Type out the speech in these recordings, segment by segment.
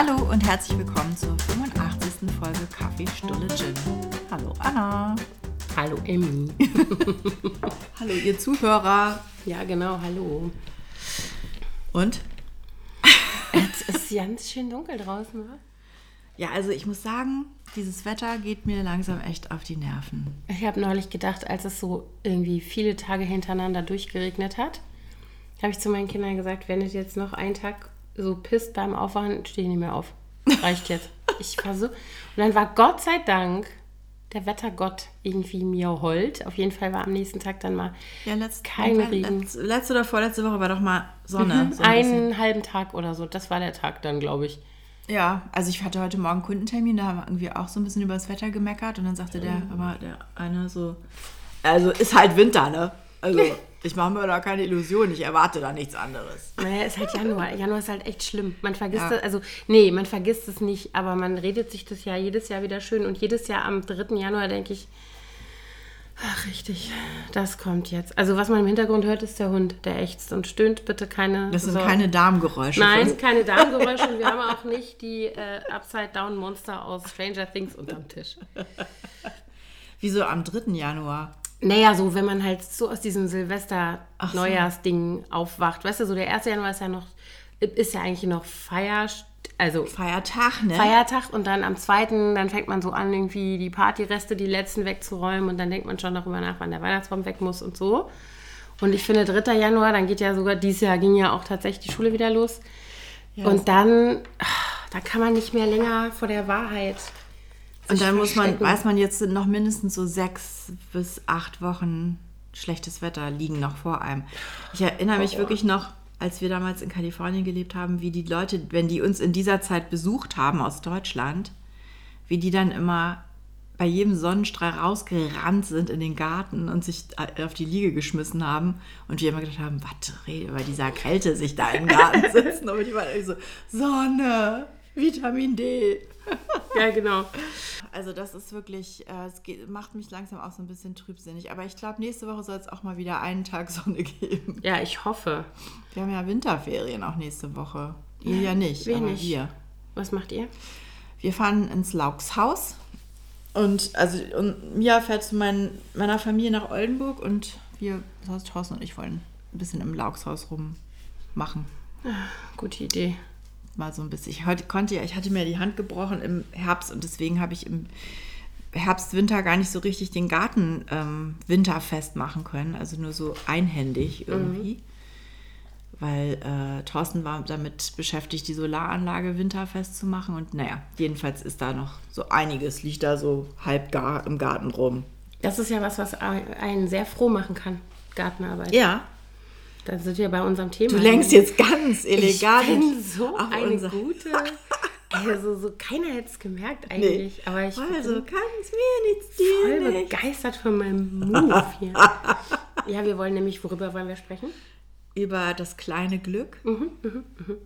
Hallo und herzlich willkommen zur 85. Folge Kaffee Stulle Gin. Hallo Anna. Hallo Emmy. Hallo ihr Zuhörer. Ja, genau, hallo. Und? Es ist ganz schön dunkel draußen, wa? Ja, also ich muss sagen, dieses Wetter geht mir langsam echt auf die Nerven. Ich habe neulich gedacht, als es so irgendwie viele Tage hintereinander durchgeregnet hat, habe ich zu meinen Kindern gesagt, wenn es jetzt noch einen Tag so pisst beim Aufwachen, stehe ich nicht mehr auf. Reicht jetzt. Ich war so. Und dann war Gott sei Dank der Wettergott irgendwie mir hold. Auf jeden Fall war am nächsten Tag dann mal Ja, letzt, kein Regen. Letzte, letzte oder vorletzte Woche war doch mal Sonne. Mhm, so ein einen halben Tag oder so. Das war der Tag dann, glaube ich. Ja, also ich hatte heute Morgen Kundentermin, da haben wir irgendwie auch so ein bisschen über das Wetter gemeckert und dann sagte der, Mhm. aber der eine so, also ist halt Winter, ne? Also ich mache mir da keine Illusion, ich erwarte da nichts anderes. Naja, ist halt Januar. Januar ist halt echt schlimm. Man vergisst Ja. das, also, nee, man vergisst es nicht, aber man redet sich das ja jedes Jahr wieder schön. Und jedes Jahr am 3. Januar denke ich, ach, richtig, das kommt jetzt. Also, was man im Hintergrund hört, ist der Hund, der ächzt und stöhnt. Bitte keine. Das sind Sorgen. keine Darmgeräusche. Nein, keine Darmgeräusche und wir haben auch nicht die äh, Upside-Down-Monster aus Stranger Things unterm Tisch. Wieso am 3. Januar? Naja, so, wenn man halt so aus diesem Ach so. Silvester-Neujahrsding aufwacht. Weißt du, so der 1. Januar ist ja noch, ist ja eigentlich noch Feier, also Feiertag, ne? Feiertag und dann am 2. dann fängt man so an, irgendwie die Partyreste, die letzten wegzuräumen und dann denkt man schon darüber nach, wann der Weihnachtsbaum weg muss und so. Und ich finde, 3. Januar, dann geht ja sogar, dieses Jahr ging ja auch tatsächlich die Schule wieder los. und dann, ach, da kann man nicht mehr länger vor der Wahrheit. Und dann muss man, weiß man, jetzt sind noch mindestens so sechs bis acht Wochen schlechtes Wetter liegen noch vor einem. Ich erinnere mich wirklich noch, als wir damals in Kalifornien gelebt haben, wie die Leute, wenn die uns in dieser Zeit besucht haben aus Deutschland, wie die dann immer bei jedem Sonnenstrahl rausgerannt sind in den Garten und sich auf die Liege geschmissen haben und wir immer gedacht haben, was rede bei dieser Kälte sich da im Garten sitzen und die waren irgendwie so Sonne, Vitamin D. Ja, genau. Also das ist wirklich, äh, es geht, macht mich langsam auch so ein bisschen trübsinnig. Aber ich glaube, nächste Woche soll es auch mal wieder einen Tag Sonne geben. Ja, ich hoffe. Wir haben ja Winterferien auch nächste Woche. Ihr ja nicht, wir aber wir. Was macht ihr? Wir fahren ins Laukshaus. Und also und Mia fährt zu mein, meiner Familie nach Oldenburg und wir, das heißt Thorsten und ich wollen ein bisschen im Laukshaus rummachen. Gute Idee. Mal so ein bisschen. Ich heute konnte ja, ich hatte mir die Hand gebrochen im Herbst und deswegen habe ich im Herbst, Winter gar nicht so richtig den Garten ähm, winterfest machen können. Also nur so einhändig irgendwie. Weil äh, Thorsten war damit beschäftigt, die Solaranlage winterfest zu machen. Und naja, jedenfalls ist da noch so einiges, liegt da so halb gar im Garten rum. Das ist ja was, was einen sehr froh machen kann. Gartenarbeit. Ja, Da sind wir bei unserem Thema. du lenkst jetzt ganz elegant. Ich bin so eine unser- gute. Also, so keiner hätte es gemerkt eigentlich. Aber ich Also bin mir nichts dir voll nicht. begeistert von meinem Move hier. ja, wir wollen nämlich, worüber wollen wir sprechen? über das kleine Glück, Mhm,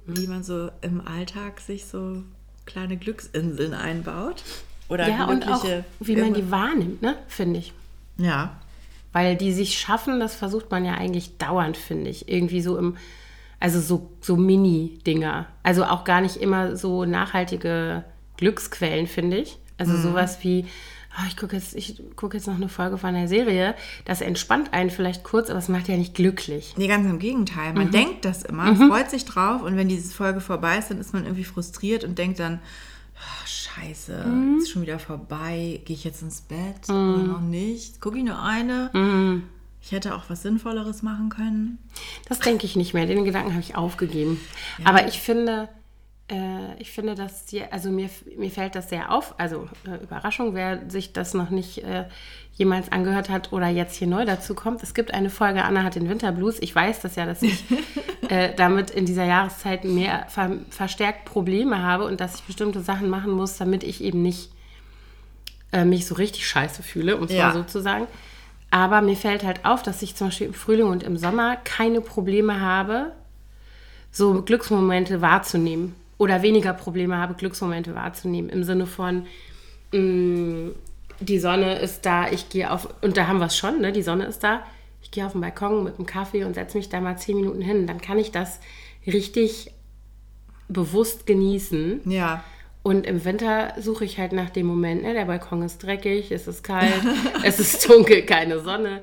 wie man so im Alltag sich so kleine Glücksinseln einbaut. Oder ja, und auch, wie man die wahrnimmt, ne? Finde ich. Ja, Weil die sich schaffen, das versucht man ja eigentlich dauernd, finde ich. Irgendwie so im, also so, so Mini-Dinger. Also auch gar nicht immer so nachhaltige Glücksquellen, finde ich. Also sowas wie, ah, ich gucke jetzt, ich guck jetzt noch eine Folge von der Serie. Das entspannt einen vielleicht kurz, aber es macht ja nicht glücklich. nee, ganz im Gegenteil. Mhm. Man denkt das immer, freut sich drauf und wenn diese Folge vorbei ist, dann ist man irgendwie frustriert und denkt dann, "Ah, scheiße, Mhm. ist schon wieder vorbei, gehe ich jetzt ins Bett oder noch nicht? Gucke ich nur eine? Ich hätte auch was Sinnvolleres machen können. Das denke ich nicht mehr. Den Gedanken habe ich aufgegeben. Aber ich finde, äh, ich finde, dass die, also mir, mir fällt das sehr auf. Also äh, Überraschung, wer sich das noch nicht äh, jemals angehört hat oder jetzt hier neu dazu kommt. Es gibt eine Folge, Anna hat den Winterblues. Ich weiß das ja, dass ich äh, damit in dieser Jahreszeit mehr ver verstärkt Probleme habe und dass ich bestimmte Sachen machen muss, damit ich eben nicht äh, mich so richtig scheiße fühle, um es Ja. mal so zu sagen. Aber mir fällt halt auf, dass ich zum Beispiel im Frühling und im Sommer keine Probleme habe, so Glücksmomente wahrzunehmen. Oder weniger Probleme habe, Glücksmomente wahrzunehmen. Im Sinne von, mh, die Sonne ist da, ich gehe auf, und da haben wir es schon, ne? die Sonne ist da. Ich gehe auf den Balkon mit einem Kaffee und setze mich da mal zehn Minuten hin. Dann kann ich das richtig bewusst genießen. Ja. Und im Winter suche ich halt nach dem Moment, ne? der Balkon ist dreckig, es ist kalt, es ist dunkel, keine Sonne.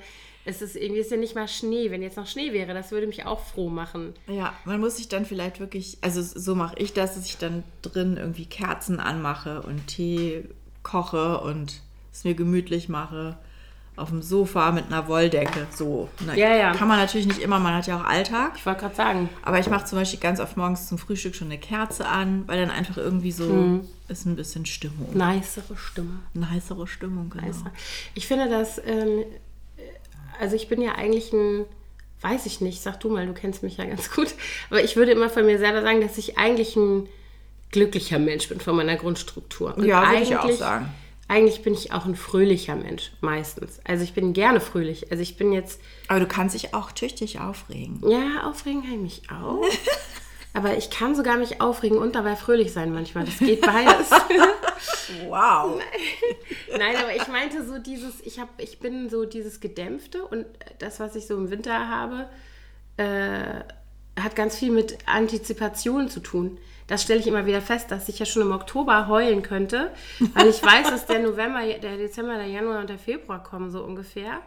Es ist irgendwie ist ja nicht mal Schnee. Wenn jetzt noch Schnee wäre, das würde mich auch froh machen. Ja, man muss sich dann vielleicht wirklich, also so mache ich das, dass ich dann drin irgendwie Kerzen anmache und Tee koche und es mir gemütlich mache auf dem Sofa mit einer Wolldecke. So. Na, Ja, ja. Kann man natürlich nicht immer, man hat ja auch Alltag. Ich wollte gerade sagen, Aber ich mache zum Beispiel ganz oft morgens zum Frühstück schon eine Kerze an, weil dann einfach irgendwie so ist ein bisschen Stimmung. nicere Stimme. Eine heißere Stimmung, genau. Nicer. Ich finde das, ähm, also ich bin ja eigentlich ein, weiß ich nicht, sag du mal, du kennst mich ja ganz gut, aber ich würde immer von mir selber sagen, dass ich eigentlich ein glücklicher Mensch bin von meiner Grundstruktur. Und Ja, würde ich auch eigentlich- sagen. Eigentlich bin ich auch ein fröhlicher Mensch, meistens. Also ich bin gerne fröhlich. Also ich bin jetzt, Aber du kannst dich auch tüchtig aufregen. ja, aufregen kann ich mich auch. Aber ich kann sogar mich aufregen und dabei fröhlich sein manchmal. Das geht beides. Wow. Nein, aber ich meinte so dieses, ich habe, ich bin so dieses Gedämpfte und das, was ich so im Winter habe, äh, hat ganz viel mit Antizipation zu tun. Das stelle ich immer wieder fest, dass ich ja schon im Oktober heulen könnte, weil ich weiß, dass der November, der Dezember, der Januar und der Februar kommen, so ungefähr.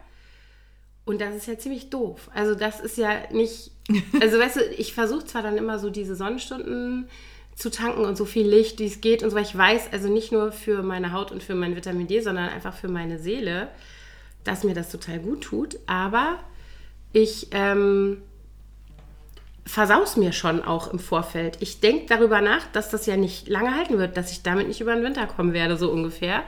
Und das ist ja ziemlich doof. Also das ist ja nicht, also weißt du, ich versuche zwar dann immer so diese Sonnenstunden zu tanken und so viel Licht, wie es geht und so, weil ich weiß, also nicht nur für meine Haut und für mein Vitamin D, sondern einfach für meine Seele, dass mir das total gut tut. Aber ich ähm, versaus mir schon auch im Vorfeld. Ich denke darüber nach, dass das ja nicht lange halten wird, dass ich damit nicht über den Winter kommen werde, so ungefähr.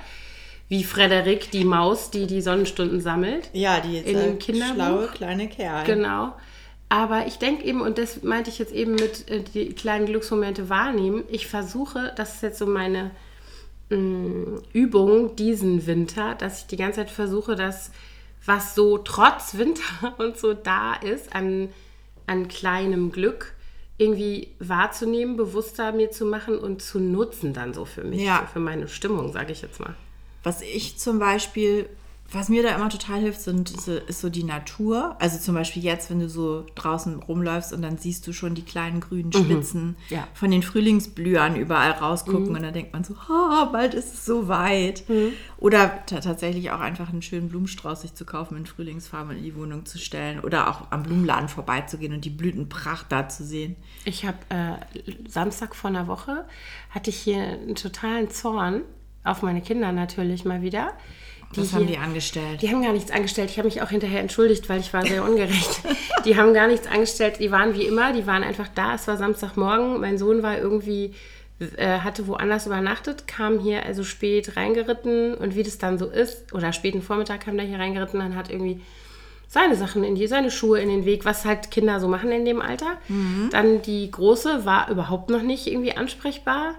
Wie Frederik, die Maus, die die Sonnenstunden sammelt. Ja, die jetzt In dem äh, Kinderbuch? schlaue kleine Kerl. Genau. Aber ich denke eben, und das meinte ich jetzt eben mit äh, die kleinen Glücksmomente wahrnehmen, ich versuche, das ist jetzt so meine mh, Übung diesen Winter, dass ich die ganze Zeit versuche, dass was so trotz Winter und so da ist an, an kleinem Glück irgendwie wahrzunehmen, bewusster mir zu machen und zu nutzen dann so für mich, Ja. so für meine Stimmung, sage ich jetzt mal. Was ich zum Beispiel, was mir da immer total hilft, sind, ist so die Natur. Also zum Beispiel jetzt, wenn du so draußen rumläufst und dann siehst du schon die kleinen grünen Spitzen Mhm. Ja. Mhm. von den Frühlingsblühern überall rausgucken und dann denkt man so, oh, bald ist es so weit. Mhm. Oder ta- tatsächlich auch einfach einen schönen Blumenstrauß sich zu kaufen, in Frühlingsfarben in die Wohnung zu stellen oder auch am Blumenladen vorbeizugehen und die Blütenpracht da zu sehen. Ich habe äh, Samstag vor einer Woche hatte ich hier einen totalen Zorn auf meine Kinder natürlich mal wieder. Was hier- haben die angestellt? Die haben gar nichts angestellt. Ich habe mich auch hinterher entschuldigt, weil ich war sehr ungerecht. die haben gar nichts angestellt. Die waren wie immer, die waren einfach da. Es war Samstagmorgen. Mein Sohn war irgendwie, äh, hatte woanders übernachtet, kam hier also spät reingeritten und wie das dann so ist, oder späten Vormittag kam der hier reingeritten und hat irgendwie seine Sachen in die, seine Schuhe in den Weg, was halt Kinder so machen in dem Alter. Dann die Große war überhaupt noch nicht irgendwie ansprechbar.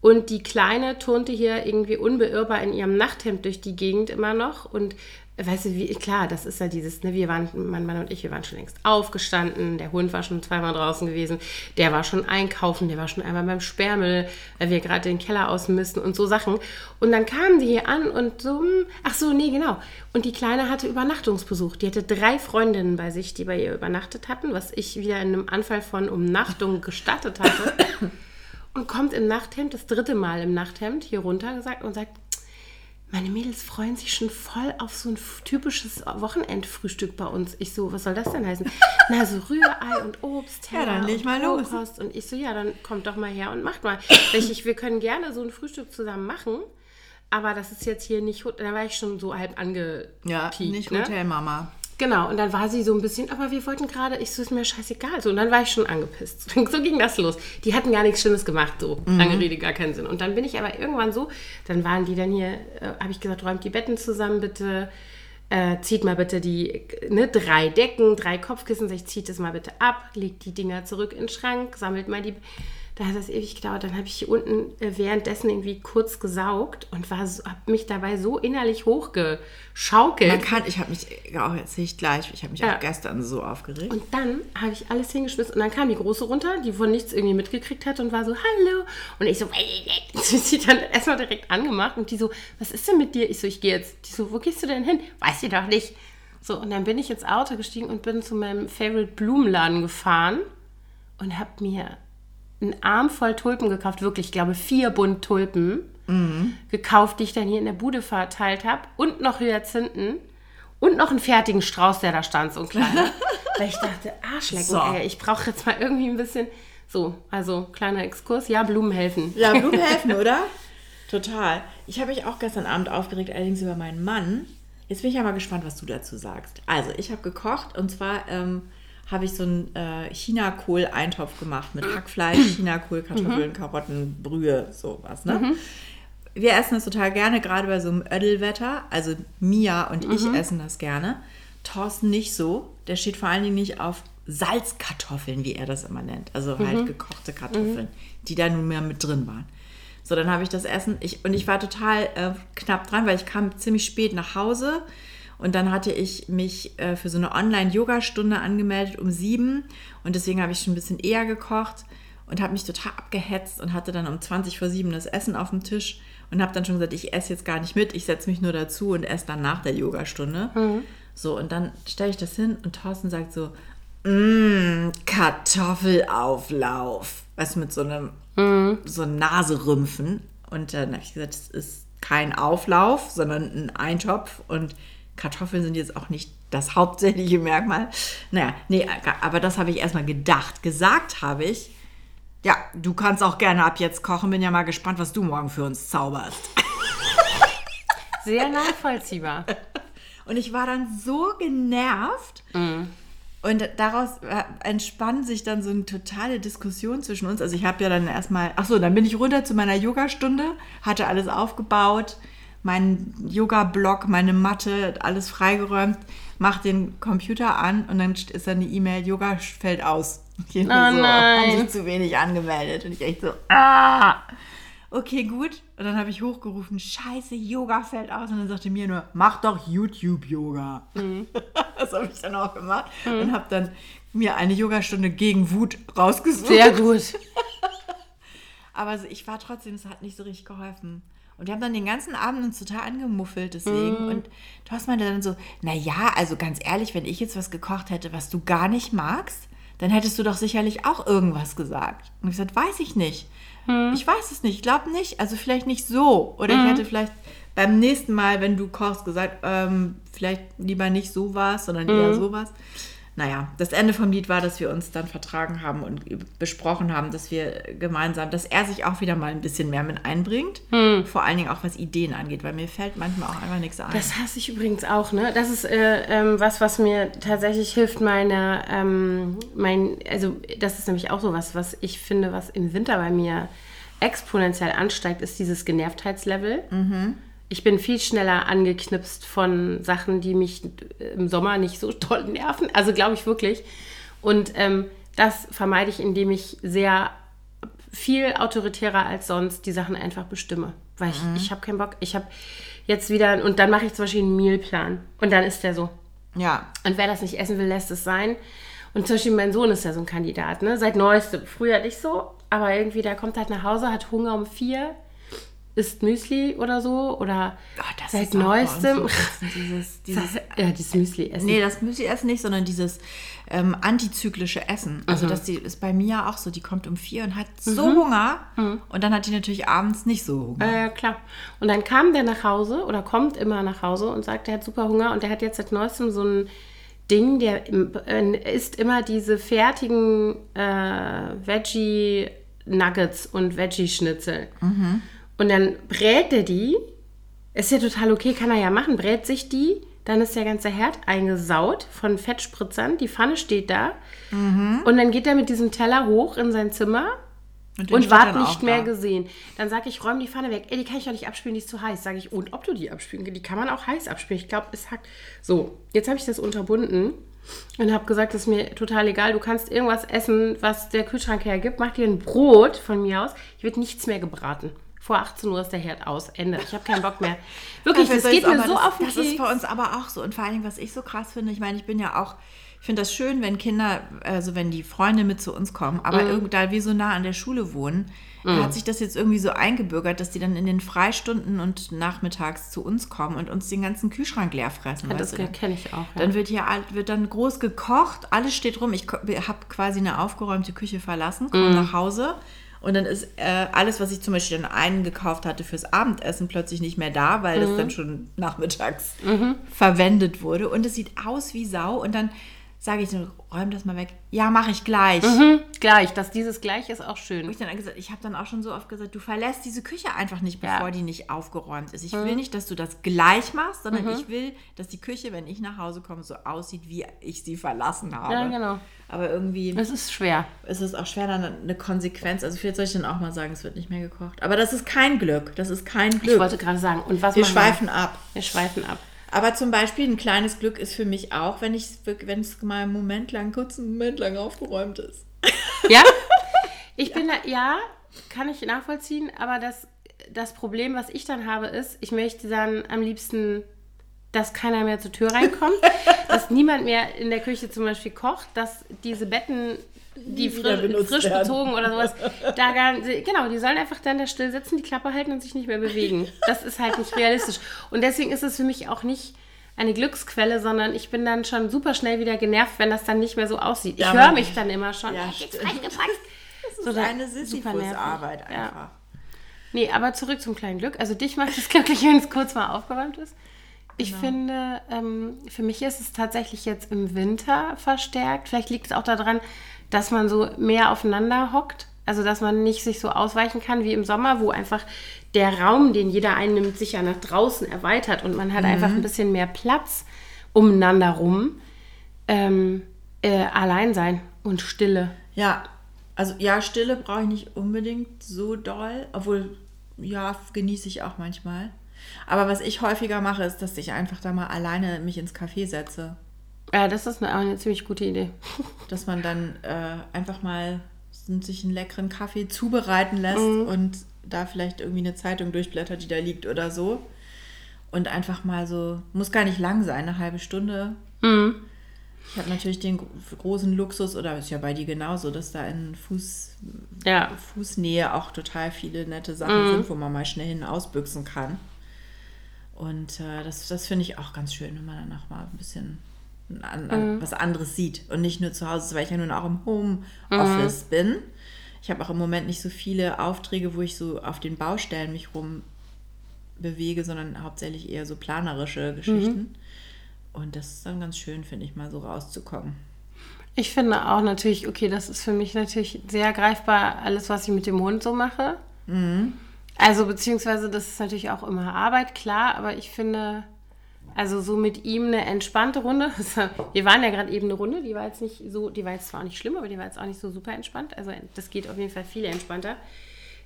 Und die Kleine turnte hier irgendwie unbeirrbar in ihrem Nachthemd durch die Gegend immer noch. Und weißt du, wie, klar, das ist ja dieses, ne, wir waren, mein Mann und ich, wir waren schon längst aufgestanden, der Hund war schon zweimal draußen gewesen, der war schon einkaufen, der war schon einmal beim Sperrmüll, weil wir gerade den Keller ausmisten und so Sachen. Und dann kamen die hier an und so, hm, ach so, nee, genau. Und die Kleine hatte Übernachtungsbesuch. Die hatte drei Freundinnen bei sich, die bei ihr übernachtet hatten, was ich wieder in einem Anfall von Umnachtung gestattet hatte und kommt im Nachthemd, das dritte Mal im Nachthemd hier runter gesagt und sagt, meine Mädels freuen sich schon voll auf so ein typisches Wochenendfrühstück bei uns. Ich so, was soll das denn heißen? Na, so Rührei und Obst. Ja, dann leg mal los. Rohkost. Und ich so, ja, dann kommt doch mal her und macht mal. Ich, wir können gerne so ein Frühstück zusammen machen, aber das ist jetzt hier nicht, da war ich schon so halb angepiekt. Ja, nicht ne? Hotelmama. Genau, und dann war sie so ein bisschen, aber wir wollten gerade, ich so, ist mir scheißegal. So, und dann war ich schon angepisst. So ging das los. Die hatten gar nichts Schlimmes gemacht, so. Lange Rede, gar keinen Sinn. Und dann bin ich aber irgendwann so, dann waren die dann hier, äh, habe ich gesagt, räumt die Betten zusammen, bitte. Äh, zieht mal bitte die, ne, drei Decken, drei Kopfkissen, ich, zieht das mal bitte ab, legt die Dinger zurück in den Schrank, sammelt mal die. Da hat das ewig gedauert. Dann habe ich hier unten äh, währenddessen irgendwie kurz gesaugt und war so, habe mich dabei so innerlich hochgeschaukelt. Man kann, ich habe mich auch erzähle ich gleich, ich habe mich Ja. auch gestern so aufgeregt. Und dann habe ich alles hingeschmissen und dann kam die Große runter, die von nichts irgendwie mitgekriegt hat und war so, hallo. Und ich so, sie dann erstmal direkt angemacht und die so, was ist denn mit dir? Ich so, ich gehe jetzt. Die so, wo gehst du denn hin? Weiß ich doch nicht. So, und dann bin ich ins Auto gestiegen und bin zu meinem Favorite Blumenladen gefahren und habe mir einen Arm voll Tulpen gekauft, wirklich, ich glaube, vier Bund Tulpen Mhm. gekauft, die ich dann hier in der Bude verteilt habe. Und noch Hyazinthen. Und noch einen fertigen Strauß, der da stand, so ein kleiner. Weil ich dachte, Arschlecken, So. ey, ich brauche jetzt mal irgendwie ein bisschen. So, also kleiner Exkurs. Ja, Blumen helfen. Ja, Blumen helfen, oder? Total. Ich habe mich auch gestern Abend aufgeregt, allerdings über meinen Mann. Jetzt bin ich ja mal gespannt, was du dazu sagst. Also, ich habe gekocht und zwar ähm, habe ich so einen äh, Chinakohl-Eintopf gemacht mit Hackfleisch, Chinakohl, Kartoffeln, Karotten, Brühe, sowas, ne? Wir essen das total gerne, gerade bei so einem Ödelwetter. Also Mia und ich essen das gerne. Thorsten nicht so. Der steht vor allen Dingen nicht auf Salzkartoffeln, wie er das immer nennt. Also halt gekochte Kartoffeln, die da nun mehr mit drin waren. So, dann habe ich das Essen. Ich, und ich war total äh, knapp dran, weil ich kam ziemlich spät nach Hause. Und dann hatte ich mich äh, für so eine Online-Yoga-Stunde angemeldet um sieben. Und deswegen habe ich schon ein bisschen eher gekocht und habe mich total abgehetzt und hatte dann um 20 vor sieben das Essen auf dem Tisch und habe dann schon gesagt, ich esse jetzt gar nicht mit, ich setze mich nur dazu und esse dann nach der Yogastunde. So, und dann stelle ich das hin und Thorsten sagt so, mmm, Kartoffelauflauf. Weißt du, mit so einem so Naserümpfen. Und dann habe ich gesagt, es ist kein Auflauf, sondern ein Eintopf. Und Kartoffeln sind jetzt auch nicht das hauptsächliche Merkmal. Naja, nee, aber das habe ich erstmal gedacht. Gesagt habe ich, ja, du kannst auch gerne ab jetzt kochen. Bin ja mal gespannt, was du morgen für uns zauberst. Sehr nachvollziehbar. Und ich war dann so genervt. Und daraus äh, entspann sich dann so eine totale Diskussion zwischen uns. Also ich habe ja dann erstmal, ach so, dann bin ich runter zu meiner Yogastunde, hatte alles aufgebaut, meinen Yoga-Block, meine Matte, alles freigeräumt, mach den Computer an und dann ist dann die E-Mail, Yoga fällt aus. Ich so, nein. haben sich zu wenig angemeldet. Und ich echt so, ah, okay, gut. Und dann habe ich hochgerufen, scheiße, Yoga fällt aus. Und dann sagte mir nur, mach doch YouTube-Yoga. Das habe ich dann auch gemacht und habe dann mir eine Yogastunde gegen Wut rausgesucht. Sehr gut. Aber so, ich war trotzdem, es hat nicht so richtig geholfen. Und wir haben dann den ganzen Abend uns total angemuffelt deswegen. Und Thorsten meinte dann so, naja, also ganz ehrlich, wenn ich jetzt was gekocht hätte, was du gar nicht magst, dann hättest du doch sicherlich auch irgendwas gesagt. Und ich gesagt, weiß ich nicht. Ich weiß es nicht, ich glaube nicht. Also vielleicht nicht so. Oder ich hätte vielleicht beim nächsten Mal, wenn du kochst, gesagt, ähm, vielleicht lieber nicht so was, sondern eher sowas. Naja, das Ende vom Lied war, dass wir uns dann vertragen haben und besprochen haben, dass wir gemeinsam, dass er sich auch wieder mal ein bisschen mehr mit einbringt. Vor allen Dingen auch was Ideen angeht, weil mir fällt manchmal auch einfach nichts ein. Das hasse ich übrigens auch, ne? Das ist äh, ähm, was, was mir tatsächlich hilft, meine, ähm, mein, also das ist nämlich auch so was, was ich finde, was im Winter bei mir exponentiell ansteigt, ist dieses Genervtheitslevel. Ich bin viel schneller angeknipst von Sachen, die mich im Sommer nicht so toll nerven. Also glaube ich wirklich. Und ähm, das vermeide ich, indem ich sehr viel autoritärer als sonst die Sachen einfach bestimme. Weil ich, ich habe keinen Bock. Ich habe jetzt wieder, und dann mache ich zum Beispiel einen Mealplan. Und dann ist der so. ja, Und wer das nicht essen will, lässt es sein. Und zum Beispiel mein Sohn ist ja so ein Kandidat, ne? Seit neuestem. Früher nicht so, aber irgendwie, der kommt halt nach Hause, hat Hunger um vier, isst Müsli oder so. Oder Oh, das seit neuestem. dieses, dieses, ja, dieses Müsli essen. nee, das Müsli essen nicht, sondern dieses ähm, antizyklische Essen. Also das die, ist bei Mia auch so, die kommt um vier und hat so Hunger und dann hat die natürlich abends nicht so Hunger. Ja, ja, klar. Und dann kam der nach Hause oder kommt immer nach Hause und sagt, er hat super Hunger und der hat jetzt seit neuestem so ein Ding, der äh, isst immer diese fertigen äh, Veggie-Nuggets und Veggie-Schnitzel. Und dann brät er die. Ist ja total okay, kann er ja machen. Brät sich die, dann ist der ganze Herd eingesaut von Fettspritzern. Die Pfanne steht da. Und dann geht er mit diesem Teller hoch in sein Zimmer und steht ward nicht mehr da. gesehen. Dann sage ich, räum die Pfanne weg. Ey, die kann ich doch nicht abspülen, die ist zu heiß. Sage ich, und ob du die abspülen kannst, die kann man auch heiß abspülen. Ich glaube, es hackt. So, jetzt habe ich das unterbunden und habe gesagt, das ist mir total egal. Du kannst irgendwas essen, was der Kühlschrank hergibt. Mach dir ein Brot von mir aus. Hier wird nichts mehr gebraten. Vor 18 Uhr ist der Herd aus. Ende. Ich habe keinen Bock mehr. Wirklich, das geht mir so das, auf den Das Keks. ist bei uns aber auch so. Und vor allen Dingen, was ich so krass finde, ich meine, ich bin ja auch, ich finde das schön, wenn Kinder, also wenn die Freunde mit zu uns kommen, Mhm. aber irgend- da wir so nah an der Schule wohnen, da hat sich das jetzt irgendwie so eingebürgert, dass die dann in den Freistunden und nachmittags zu uns kommen und uns den ganzen Kühlschrank leer fressen. Ja, das kenne ich auch. Ja. Dann wird hier wird dann groß gekocht, alles steht rum. Ich habe quasi eine aufgeräumte Küche verlassen, Mhm. komme nach Hause und dann ist äh, alles, was ich zum Beispiel dann eingekauft hatte fürs Abendessen, plötzlich nicht mehr da, weil Mhm. das dann schon nachmittags verwendet wurde. Und es sieht aus wie Sau. Und dann sage ich, so, räum das mal weg. Ja, mache ich gleich. Mhm, gleich, dass dieses gleich ist auch schön. ich dann gesagt, ich habe dann auch schon so oft gesagt, du verlässt diese Küche einfach nicht, Ja. bevor die nicht aufgeräumt ist. Ich Mhm. will nicht, dass du das gleich machst, sondern ich will, dass die Küche, wenn ich nach Hause komme, so aussieht, wie ich sie verlassen habe. Ja, genau. Aber irgendwie Es ist schwer. ist es auch schwer, dann eine Konsequenz. Also vielleicht soll ich dann auch mal sagen, es wird nicht mehr gekocht. Aber das ist kein Glück. Das ist kein Ich Glück. wollte gerade sagen, und was Wir schweifen ab. Wir schweifen ab. Aber zum Beispiel ein kleines Glück ist für mich auch, wenn ich wenn es mal einen Moment lang, kurz einen Moment lang aufgeräumt ist. Ja? Ich bin da, ja, kann ich nachvollziehen, aber das, das Problem, was ich dann habe, ist, ich möchte dann am liebsten, dass keiner mehr zur Tür reinkommt, dass niemand mehr in der Küche zum Beispiel kocht, dass diese Betten, die fri frisch werden. bezogen oder sowas, da gar, genau, die sollen einfach dann da still sitzen, die Klappe halten und sich nicht mehr bewegen. Das ist halt nicht realistisch. Und deswegen ist es für mich auch nicht eine Glücksquelle, sondern ich bin dann schon super schnell wieder genervt, wenn das dann nicht mehr so aussieht. Ich Ja, höre mich dann immer schon. Ja, "Hey, jetzt stimmt. reingepackt." Das So ist da- eine Sisyphus-Arbeit nervig. Ja. einfach. Nee, aber zurück zum kleinen Glück. Also dich macht es glücklich, wenn es kurz mal aufgeräumt ist. Ich finde, ähm, für mich ist es tatsächlich jetzt im Winter verstärkt. Vielleicht liegt es auch daran, dass man so mehr aufeinander hockt. Also dass man nicht sich so ausweichen kann wie im Sommer, wo einfach der Raum, den jeder einnimmt, sich ja nach draußen erweitert und man hat einfach ein bisschen mehr Platz umeinander rum. Ähm, äh, allein sein und Stille. Ja, also ja, Stille brauche ich nicht unbedingt so doll, obwohl ja, genieße ich auch manchmal. Aber was ich häufiger mache, ist, dass ich einfach da mal alleine mich ins Café setze. Ja, das ist eine, eine ziemlich gute Idee. Dass man dann äh, einfach mal sich einen leckeren Kaffee zubereiten lässt Mhm. und da vielleicht irgendwie eine Zeitung durchblättert, die da liegt oder so. Und einfach mal so, muss gar nicht lang sein, eine halbe Stunde. Mhm. Ich habe natürlich den gro- großen Luxus, oder ist ja bei dir genauso, dass da in Fuß, Ja, Fußnähe auch total viele nette Sachen Mhm. sind, wo man mal schnell hin ausbüchsen kann. Und äh, das, das finde ich auch ganz schön, wenn man dann auch mal ein bisschen an, an, Mhm. was anderes sieht und nicht nur zu Hause weil ich ja nun auch im Homeoffice Mhm. bin. Ich habe auch im Moment nicht so viele Aufträge, wo ich so auf den Baustellen mich rum bewege, sondern hauptsächlich eher so planerische Geschichten. Mhm. Und das ist dann ganz schön, finde ich, mal so rauszukommen. ich finde auch natürlich, okay, das ist für mich natürlich sehr greifbar, alles, was ich mit dem Hund so mache. Also, beziehungsweise, das ist natürlich auch immer Arbeit, klar, aber ich finde, also so mit ihm eine entspannte Runde. Wir waren ja gerade eben eine Runde, die war jetzt nicht so, die war jetzt zwar auch nicht schlimm, aber die war jetzt auch nicht so super entspannt. Also, das geht auf jeden Fall viel entspannter.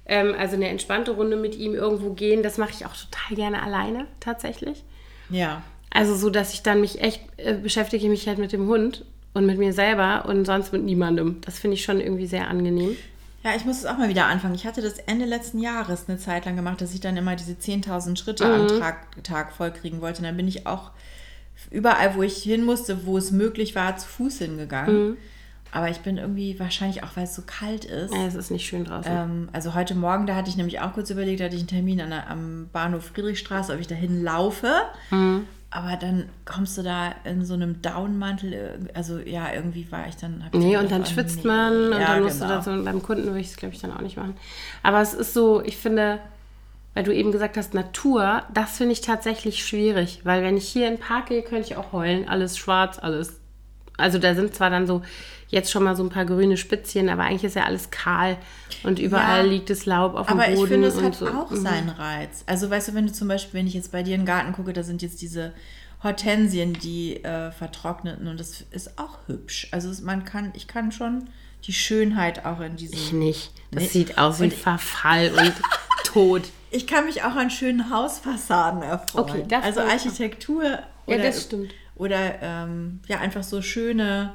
Ähm, also, eine entspannte Runde mit ihm irgendwo gehen, das mache ich auch total gerne alleine, tatsächlich. Ja. Also so, dass ich dann mich echt äh, beschäftige mich halt mit dem Hund und mit mir selber und sonst mit niemandem. Das finde ich schon irgendwie sehr angenehm. Ja, ich muss es auch mal wieder anfangen. Ich hatte das Ende letzten Jahres eine Zeit lang gemacht, dass ich dann immer diese 10.000 Schritte am Tag, Tag vollkriegen wollte. Und dann bin ich auch überall, wo ich hin musste, wo es möglich war, zu Fuß hingegangen. Aber ich bin irgendwie, wahrscheinlich auch, weil es so kalt ist. Ja, es ist nicht schön draußen. Ähm, also heute Morgen, da hatte ich nämlich auch kurz überlegt, da hatte ich einen Termin der, am Bahnhof Friedrichstraße, ob ich dahin laufe. Aber dann kommst du da in so einem Downmantel, äh, also ja, irgendwie war ich dann. ich Nee, gedacht, und dann oh, schwitzt nee. man und Ja, dann musst genau. du das so, beim Kunden würde ich es, glaube ich, dann auch nicht machen. Aber es ist so, ich finde, weil du eben gesagt hast, Natur, das finde ich tatsächlich schwierig, weil wenn ich hier in den Park gehe, könnte ich auch heulen, alles schwarz, alles. Also da sind zwar dann so jetzt schon mal so ein paar grüne Spitzchen, aber eigentlich ist ja alles kahl und überall Ja. liegt das Laub auf dem Aber Boden. ich finde, es hat so. auch Mhm. seinen Reiz. Also, weißt du, wenn du zum Beispiel, wenn ich jetzt bei dir in den Garten gucke, da sind jetzt diese Hortensien, die äh, vertrockneten und das ist auch hübsch. Also, es- man kann, ich kann schon die Schönheit auch in diesem. Ich nicht. Das Nee. sieht aus wie Verfall und Tod. Ich kann mich auch an schönen Hausfassaden erfreuen. Okay, das also. Architektur Ja, oder, das stimmt. oder ähm, ja, einfach so schöne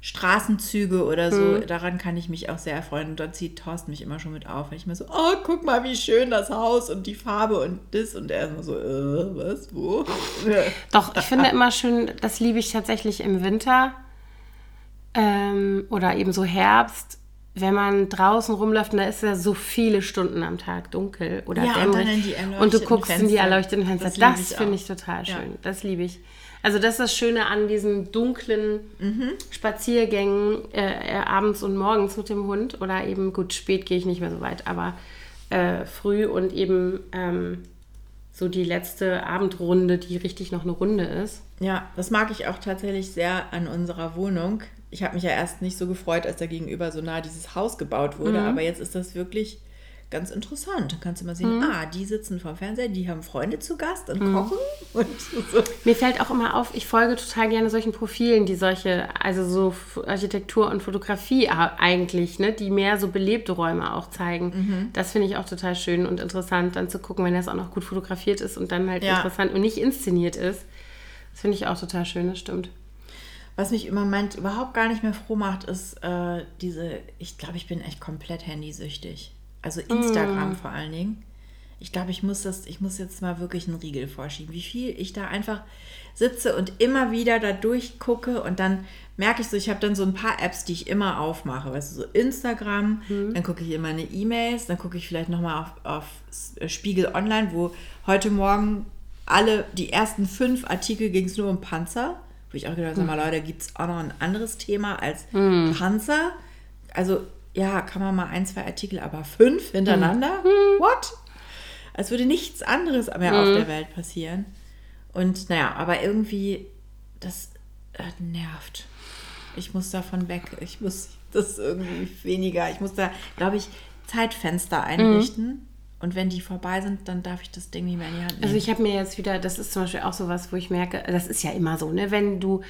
Straßenzüge oder so, daran kann ich mich auch sehr erfreuen. Und dort zieht Thorsten mich immer schon mit auf, weil ich mir so, oh, guck mal, wie schön das Haus und die Farbe und das. Und er ist immer so, äh, was, wo? Doch, ich finde immer schön, das liebe ich tatsächlich im Winter ähm, oder eben so Herbst, wenn man draußen rumläuft und da ist ja so viele Stunden am Tag dunkel oder Ja, und dämmerig dann die und du guckst in die Fenster. erleuchteten Fenster. Das Das, finde ich total Ja. schön. Das liebe ich. Also das ist das Schöne an diesen dunklen Mhm. Spaziergängen äh, äh, abends und morgens mit dem Hund oder eben, gut, spät gehe ich nicht mehr so weit, aber äh, früh und eben ähm, so die letzte Abendrunde, die richtig noch eine Runde ist. Ja, das mag ich auch tatsächlich sehr an unserer Wohnung. Ich habe mich ja erst nicht so gefreut, als da gegenüber so nah dieses Haus gebaut wurde, aber jetzt ist das wirklich ganz interessant. Da kannst du mal sehen, ah, die sitzen vorm Fernseher, die haben Freunde zu Gast und kochen und so. Mir fällt auch immer auf, ich folge total gerne solchen Profilen, die solche, also so Architektur und Fotografie eigentlich, ne, die mehr so belebte Räume auch zeigen. Das finde ich auch total schön und interessant, dann zu gucken, wenn das auch noch gut fotografiert ist und dann halt Ja. interessant und nicht inszeniert ist. Das finde ich auch total schön, das stimmt. Was mich im Moment überhaupt gar nicht mehr froh macht, ist äh, diese, ich glaube, ich bin echt komplett handysüchtig. Also Instagram vor allen Dingen. Ich glaube, ich muss das, ich muss jetzt mal wirklich einen Riegel vorschieben. Wie viel ich da einfach sitze und immer wieder da durchgucke und dann merke ich so, ich habe dann so ein paar Apps, die ich immer aufmache. Weißt du, so Instagram, dann gucke ich immer eine E-Mails, dann gucke ich vielleicht nochmal auf, auf S- Spiegel Online, wo heute Morgen alle, die ersten fünf Artikel ging es nur um Panzer. Wo ich auch gedacht habe, mal, Leute, gibt es auch noch ein anderes Thema als Panzer? Also, ja, kann man mal ein, zwei Artikel, aber fünf hintereinander? What? Als würde nichts anderes mehr auf der Welt passieren. Und naja, aber irgendwie, das äh, nervt. Ich muss davon weg. Ich muss das irgendwie weniger. Ich muss da, glaube ich, Zeitfenster einrichten. Und wenn die vorbei sind, dann darf ich das Ding nicht mehr in die Hand nehmen. Also ich habe mir jetzt wieder, das ist zum Beispiel auch sowas, wo ich merke, das ist ja immer so, ne, wenn du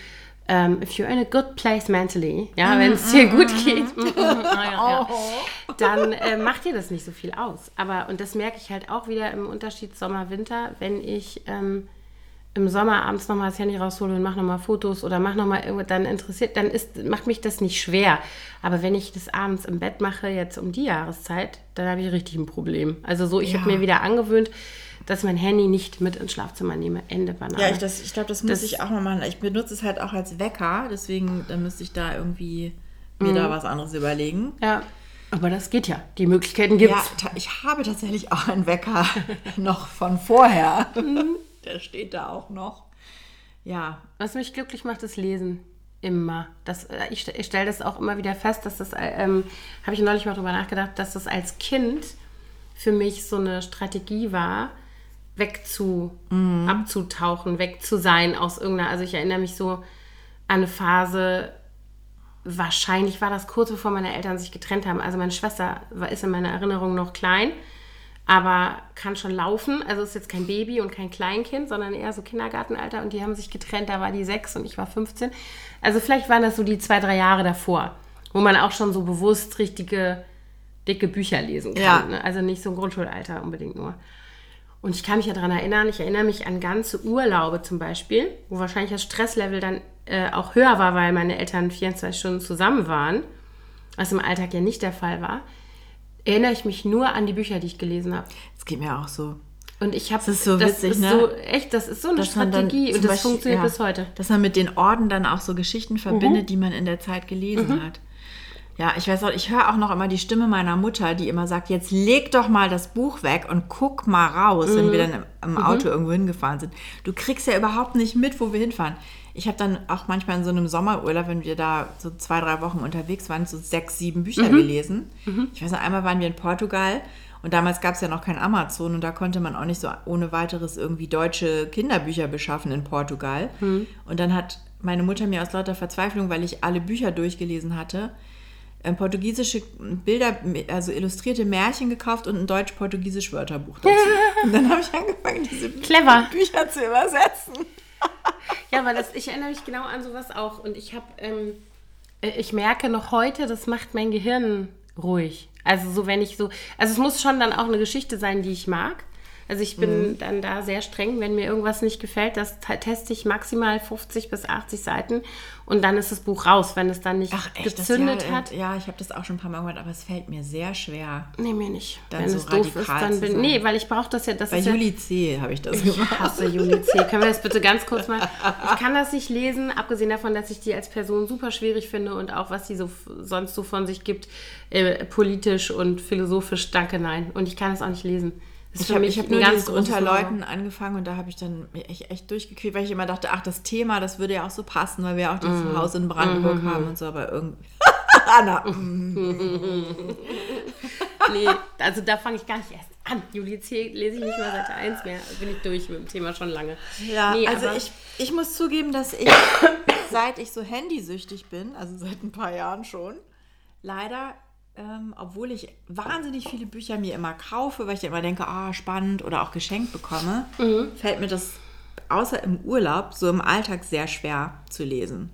ähm, if you're in a good place mentally, ja, wenn es dir gut geht, mm, mm, ah, ja, ja, dann äh, macht dir das nicht so viel aus. Aber, und das merke ich halt auch wieder im Unterschied Sommer-Winter, wenn ich ähm, im Sommer abends nochmal das Handy raushole und mache nochmal Fotos oder mache nochmal irgendwas, dann interessiert, dann ist, macht mich das nicht schwer. Aber wenn ich das abends im Bett mache, jetzt um die Jahreszeit, dann habe ich richtig ein Problem. Also so, ich Ja. habe mir wieder angewöhnt, dass ich mein Handy nicht mit ins Schlafzimmer nehme. Ende Banane. Ja, ich, das- ich glaube, das muss Das- ich auch mal machen. Ich benutze es halt auch als Wecker, deswegen dann müsste ich da irgendwie mir da was anderes überlegen. Ja, aber das geht ja. Die Möglichkeiten gibt Ja, es. ta- ich habe tatsächlich auch einen Wecker noch von vorher. Der steht da auch noch. Ja, Was mich glücklich macht, ist Lesen. Immer. Das, äh, ich ich stelle das auch immer wieder fest, dass das, äh, ähm, habe ich neulich mal drüber nachgedacht, dass das als Kind für mich so eine Strategie war, wegzu, abzutauchen, weg zu sein aus irgendeiner, also ich erinnere mich so an eine Phase, wahrscheinlich war das kurz bevor meine Eltern sich getrennt haben. Also meine Schwester war, ist in meiner Erinnerung noch klein, aber kann schon laufen. Also ist jetzt kein Baby und kein Kleinkind, sondern eher so Kindergartenalter. Und die haben sich getrennt, da war die sechs und ich war 15. Also vielleicht waren das so die zwei, drei Jahre davor, wo man auch schon so bewusst richtige, dicke Bücher lesen kann. Ja. Ne? Also nicht so ein Grundschulalter unbedingt nur. Und ich kann mich ja daran erinnern, ich erinnere mich an ganze Urlaube zum Beispiel, wo wahrscheinlich das Stresslevel dann äh, auch höher war, weil meine Eltern 24 Stunden zusammen waren, was im Alltag ja nicht der Fall war. Erinnere ich mich nur an die Bücher, die ich gelesen habe. das geht mir auch so. Und ich habe Das ist so witzig, ist ne? So, echt, das ist so eine Dass Strategie und das Beispiel- funktioniert ja, bis heute. Dass man mit den Orden dann auch so Geschichten verbindet, die man in der Zeit gelesen hat. Ja, ich weiß auch, ich höre auch noch immer die Stimme meiner Mutter, die immer sagt, jetzt leg doch mal das Buch weg und guck mal raus, wenn wir dann im, im Auto irgendwo hingefahren sind. Du kriegst ja überhaupt nicht mit, wo wir hinfahren. Ich habe dann auch manchmal in so einem Sommerurlaub, wenn wir da so zwei, drei Wochen unterwegs waren, so sechs, sieben Bücher gelesen. Ich weiß noch, einmal waren wir in Portugal und damals gab es ja noch kein Amazon und da konnte man auch nicht so ohne weiteres irgendwie deutsche Kinderbücher beschaffen in Portugal. Und dann hat meine Mutter mir aus lauter Verzweiflung, weil ich alle Bücher durchgelesen hatte, portugiesische Bilder, also illustrierte Märchen gekauft und ein deutsch-portugiesisch Wörterbuch dazu. und dann habe ich angefangen, diese Clever. Bücher zu übersetzen. Ja, aber das, ich erinnere mich genau an sowas auch. Und ich habe, ähm, äh, ich merke noch heute, das macht mein Gehirn ruhig. Also so, wenn ich so, also es muss schon dann auch eine Geschichte sein, die ich mag. Also ich bin mhm. dann da sehr streng, wenn mir irgendwas nicht gefällt, das teste ich maximal 50 bis 80 Seiten und dann ist das Buch raus, wenn es dann nicht Ach, echt, gezündet ja, hat. Ja, ich habe das auch schon ein paar Mal gehört, aber es fällt mir sehr schwer. Nee, mir nicht. Dann wenn so es doof ist, dann bin Nee, weil ich brauche das ja. Das Bei Juli ja, C habe ich das ich gemacht. Ich hasse Juli C. Können wir das bitte ganz kurz mal. Ich kann das nicht lesen, abgesehen davon, dass ich die als Person super schwierig finde und auch was sie so sonst so von sich gibt, äh, politisch und philosophisch, danke, nein. Und ich kann es auch nicht lesen. Ich habe hab nur ganz unter Leuten angefangen und da habe ich dann echt, echt durchgekriegt, weil ich immer dachte, ach, das Thema, das würde ja auch so passen, weil wir auch dieses mm. Haus in Brandenburg mm. haben und so, aber irgendwie. Anna. nee, also da fange ich gar nicht erst an. Juli lese ich nicht mal Seite 1 mehr. Bin ich durch mit dem Thema schon lange. Ja, nee, also ich, ich muss zugeben, dass ich, seit ich so handysüchtig bin, also seit ein paar Jahren schon, leider ähm, obwohl ich wahnsinnig viele Bücher mir immer kaufe, weil ich immer denke, ah, spannend oder auch geschenkt bekomme, mhm. fällt mir das außer im Urlaub so im Alltag sehr schwer zu lesen.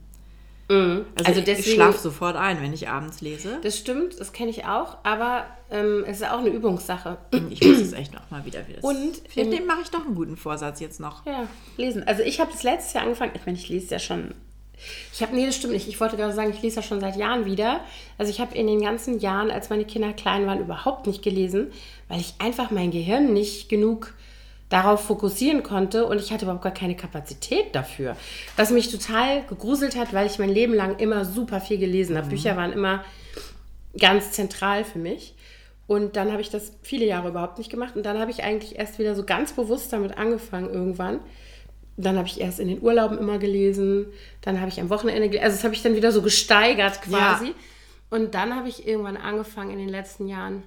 Mhm. Also, also deswegen, ich schlafe sofort ein, wenn ich abends lese. Das stimmt, das kenne ich auch, aber ähm, es ist auch eine Übungssache. Ich muss es echt noch mal wieder. Wieder. Und vielleicht mache ich doch einen guten Vorsatz jetzt noch. Ja, lesen. Also ich habe das letztes Jahr angefangen. Ich meine, ich lese ja schon ich habe, nee, das stimmt nicht. Ich wollte gerade sagen, ich lese ja schon seit Jahren wieder. Also ich habe in den ganzen Jahren, als meine Kinder klein waren, überhaupt nicht gelesen, weil ich einfach mein Gehirn nicht genug darauf fokussieren konnte und ich hatte überhaupt gar keine Kapazität dafür. Was mich total gegruselt hat, weil ich mein Leben lang immer super viel gelesen habe. Mhm. Bücher waren immer ganz zentral für mich. Und dann habe ich das viele Jahre überhaupt nicht gemacht. Und dann habe ich eigentlich erst wieder so ganz bewusst damit angefangen irgendwann dann habe ich erst in den Urlauben immer gelesen, dann habe ich am Wochenende gelesen. Also das habe ich dann wieder so gesteigert quasi. Ja. Und dann habe ich irgendwann angefangen in den letzten Jahren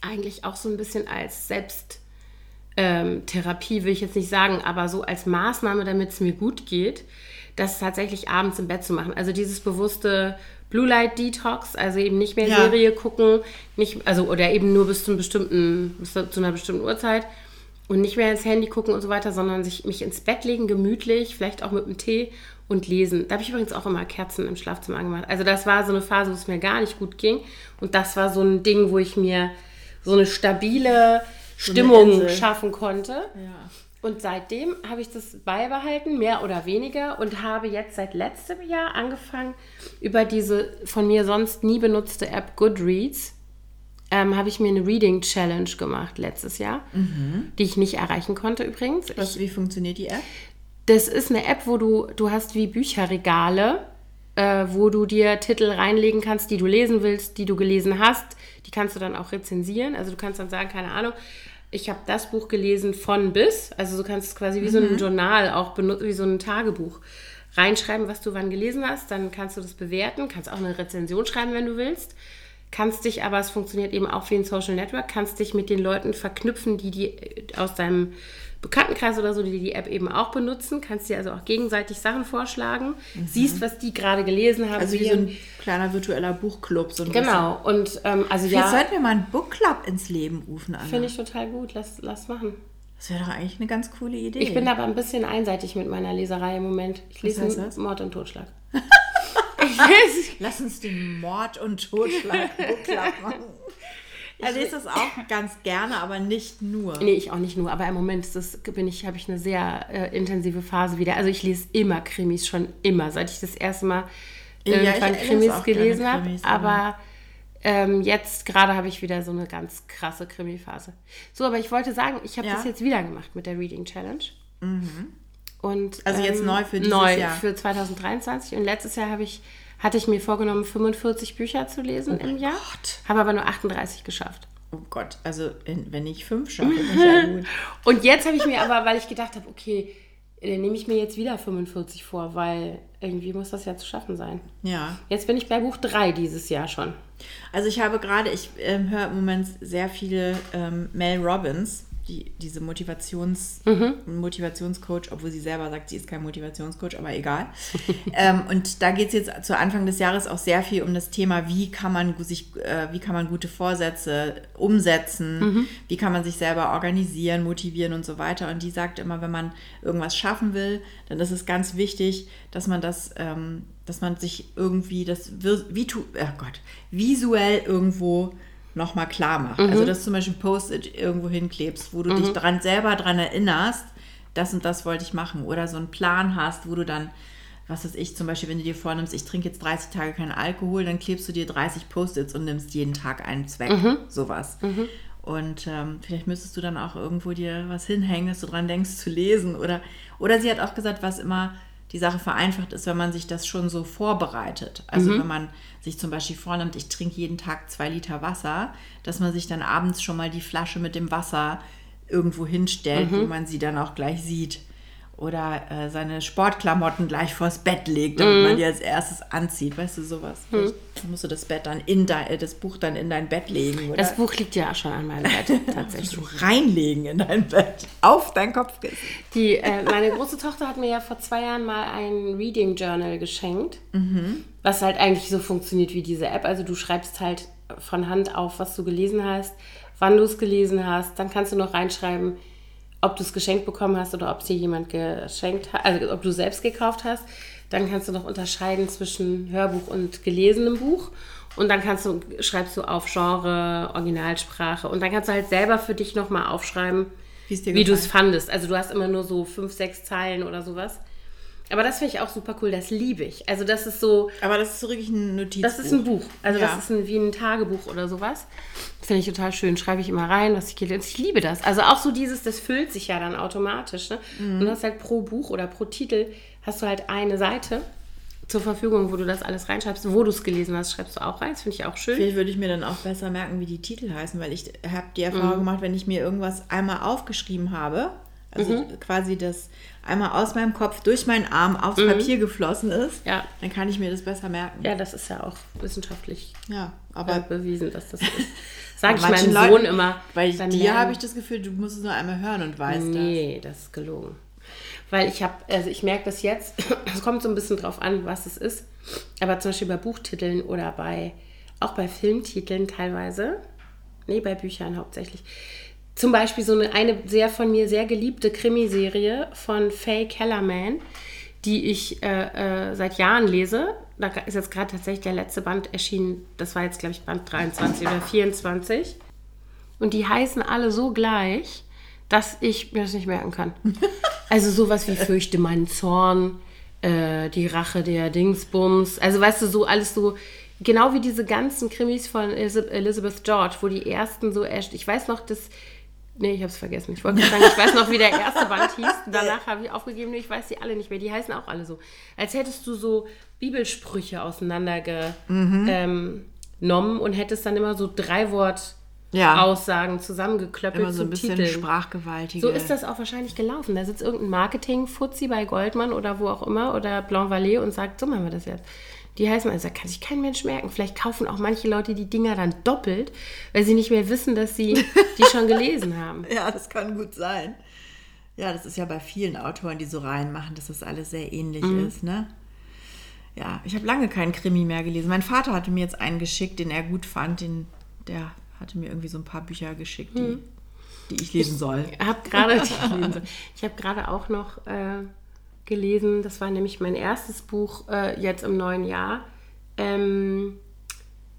eigentlich auch so ein bisschen als Selbsttherapie, ähm, will ich jetzt nicht sagen, aber so als Maßnahme, damit es mir gut geht, das tatsächlich abends im Bett zu machen. Also dieses bewusste Blue Light Detox, also eben nicht mehr ja. Serie gucken, nicht, also oder eben nur bis, zum bestimmten, bis zu einer bestimmten Uhrzeit und nicht mehr ins Handy gucken und so weiter, sondern sich mich ins Bett legen, gemütlich, vielleicht auch mit einem Tee und lesen. Da habe ich übrigens auch immer Kerzen im Schlafzimmer angemacht. Also das war so eine Phase, wo es mir gar nicht gut ging. Und das war so ein Ding, wo ich mir so eine stabile so Stimmung eine schaffen konnte. Ja. Und seitdem habe ich das beibehalten, mehr oder weniger, und habe jetzt seit letztem Jahr angefangen, über diese von mir sonst nie benutzte App Goodreads ähm, habe ich mir eine Reading Challenge gemacht letztes Jahr, mhm. die ich nicht erreichen konnte übrigens. Was, ich, wie funktioniert die App? Das ist eine App, wo du, du hast wie Bücherregale, äh, wo du dir Titel reinlegen kannst, die du lesen willst, die du gelesen hast. Die kannst du dann auch rezensieren. Also du kannst dann sagen, keine Ahnung, ich habe das Buch gelesen von bis. Also du kannst quasi wie mhm. so ein mhm. Journal auch benutzen, wie so ein Tagebuch reinschreiben, was du wann gelesen hast. Dann kannst du das bewerten, kannst auch eine Rezension schreiben, wenn du willst kannst dich aber, es funktioniert eben auch wie ein Social Network, kannst dich mit den Leuten verknüpfen, die die äh, aus deinem Bekanntenkreis oder so, die die App eben auch benutzen, kannst dir also auch gegenseitig Sachen vorschlagen, mhm. siehst, was die gerade gelesen haben. Also wie so ein kleiner virtueller Buchclub. So genau, und ähm, also ja. Jetzt sollten wir mal einen Bookclub ins Leben rufen. Finde ich total gut, lass, lass machen. Das wäre doch eigentlich eine ganz coole Idee. Ich bin aber ein bisschen einseitig mit meiner Leserei im Moment. Ich lese Mord und Totschlag. Lass uns den Mord und Totschlag machen. Ich also lese das auch ganz gerne, aber nicht nur. Nee, ich auch nicht nur. Aber im Moment ist das, bin ich, habe ich eine sehr äh, intensive Phase wieder. Also ich lese immer Krimis, schon immer, seit ich das erste Mal irgendwann ja, Krimis gelesen habe. Aber ähm, jetzt gerade habe ich wieder so eine ganz krasse Krimi-Phase. So, aber ich wollte sagen, ich habe ja. das jetzt wieder gemacht mit der Reading Challenge. Mhm. Und, also jetzt ähm, neu für dieses neu Jahr? für 2023. Und letztes Jahr habe ich hatte ich mir vorgenommen, 45 Bücher zu lesen oh im Jahr. Gott. Habe aber nur 38 geschafft. Oh Gott, also wenn ich fünf schaffe, ich ja gut. Und jetzt habe ich mir aber, weil ich gedacht habe, okay, dann nehme ich mir jetzt wieder 45 vor, weil irgendwie muss das ja zu schaffen sein. Ja. Jetzt bin ich bei Buch 3 dieses Jahr schon. Also ich habe gerade, ich äh, höre im Moment sehr viele ähm, Mel Robbins die, diese Motivations, mhm. Motivationscoach, obwohl sie selber sagt, sie ist kein Motivationscoach, aber egal. ähm, und da geht es jetzt zu Anfang des Jahres auch sehr viel um das Thema, wie kann man sich, äh, wie kann man gute Vorsätze umsetzen, mhm. wie kann man sich selber organisieren, motivieren und so weiter. Und die sagt immer, wenn man irgendwas schaffen will, dann ist es ganz wichtig, dass man das, ähm, dass man sich irgendwie das wie, oh Gott, visuell irgendwo nochmal klar macht. Also, dass du zum Beispiel ein Post-it irgendwo hinklebst, wo du dich dran, selber dran erinnerst, das und das wollte ich machen. Oder so einen Plan hast, wo du dann, was weiß ich, zum Beispiel, wenn du dir vornimmst, ich trinke jetzt 30 Tage keinen Alkohol, dann klebst du dir 30 Post-its und nimmst jeden Tag einen Zweck. Sowas. Und ähm, vielleicht müsstest du dann auch irgendwo dir was hinhängen, dass du dran denkst zu lesen. Oder, oder sie hat auch gesagt, was immer die Sache vereinfacht ist, wenn man sich das schon so vorbereitet. Also wenn man sich zum Beispiel vornimmt, ich trinke jeden Tag zwei Liter Wasser, dass man sich dann abends schon mal die Flasche mit dem Wasser irgendwo hinstellt, wo man sie dann auch gleich sieht. Oder äh, seine Sportklamotten gleich vors Bett legt, damit man die als erstes anzieht. Weißt du, sowas. Vielleicht musst du das Bett dann in dein, äh, das Buch dann in dein Bett legen. Oder Das Buch liegt ja auch schon an meinem Bett, tatsächlich. so reinlegen in dein Bett. Auf dein Kopfkissen. Die, äh, meine große Tochter hat mir ja vor zwei Jahren mal ein Reading Journal geschenkt, was halt eigentlich so funktioniert wie diese App. Also du schreibst halt von Hand auf, was du gelesen hast, wann du es gelesen hast. Dann kannst du noch reinschreiben, ob du es geschenkt bekommen hast oder ob es dir jemand geschenkt hat, also ob du selbst gekauft hast. Dann kannst du noch unterscheiden zwischen Hörbuch und gelesenem Buch. Und dann kannst du, schreibst du auf Genre, Originalsprache. Und dann kannst du halt selber für dich nochmal aufschreiben, Wie du es fandest. Also du hast immer nur so fünf, sechs Zeilen oder sowas. Aber das finde ich auch super cool, das liebe ich. Also das ist so, Aber das ist so wirklich ein Notizbuch. das ist ein Buch. Also Ja. das ist ein, wie ein Tagebuch oder sowas. Finde ich total schön. Schreibe ich immer rein, was ich gelesen Ich liebe das. Also auch so dieses, das füllt sich ja dann automatisch. Ne? Und du hast halt pro Buch oder pro Titel hast du halt eine Seite zur Verfügung, wo du das alles reinschreibst. Wo du es gelesen hast, schreibst du auch rein. Das finde ich auch schön. Vielleicht würde ich mir dann auch besser merken, wie die Titel heißen, weil ich habe die Erfahrung Mhm. gemacht, wenn ich mir irgendwas einmal aufgeschrieben habe, also Mhm. quasi das einmal aus meinem Kopf durch meinen Arm aufs Papier geflossen ist, Mhm. Ja. dann kann ich mir das besser merken. Ja, das ist ja auch wissenschaftlich Ja, äh, aber bewiesen, dass das ist. Sag ich meinem manchen Sohn Leuten- immer. Bei dir habe ich das Gefühl, du musst es nur einmal hören und weißt Nee, das ist gelogen. Weil ich habe, also ich merke das jetzt, es kommt so ein bisschen drauf an, was es ist. Aber zum Beispiel bei Buchtiteln oder bei, auch bei Filmtiteln teilweise, nee, bei Büchern hauptsächlich. Zum Beispiel so eine, eine sehr von mir sehr geliebte Krimiserie von Faye Kellerman, die ich äh, äh, seit Jahren lese. Da ist jetzt gerade tatsächlich der letzte Band erschienen. Das war jetzt, glaube ich, Band 23 oder 24. Und die heißen alle so gleich, dass ich mir das nicht merken kann. Also sowas wie Fürchte meinen Zorn, äh, die Rache der Dingsbums. Also weißt du, so alles so, genau wie diese ganzen Krimis von Elizabeth George, wo die ersten so erst, ich weiß noch, dass, nee, ich habe es vergessen. Ich wollte sagen, ich weiß noch, wie der erste Band hieß. Danach habe ich aufgegeben, ich weiß die alle nicht mehr. Die heißen auch alle so. Als hättest du so Bibelsprüche auseinandergenommen ähm, genommen und hättest dann immer so drei Wort Ja. Aussagen zusammengeklöppelt Immer so ein bisschen Titeln. sprachgewaltige. So ist das auch wahrscheinlich gelaufen. Da sitzt irgendein Marketing-Fuzzi bei Goldman oder wo auch immer oder Blanc Vallée und sagt, so machen wir das jetzt. Die heißen, also da kann sich kein Mensch merken. Vielleicht kaufen auch manche Leute die Dinger dann doppelt, weil sie nicht mehr wissen, dass sie die schon gelesen haben. Ja, das kann gut sein. Ja, das ist ja bei vielen Autoren, die so reinmachen, dass das alles sehr ähnlich Mhm. ist, ne? Ja, ich habe lange keinen Krimi mehr gelesen. Mein Vater hatte mir jetzt einen geschickt, den er gut fand. Den, der hatte mir irgendwie so ein paar Bücher geschickt, die, Mhm. die ich lesen soll. Ich habe gerade gerade auch noch äh, gelesen, das war nämlich mein erstes Buch äh, jetzt im neuen Jahr ähm,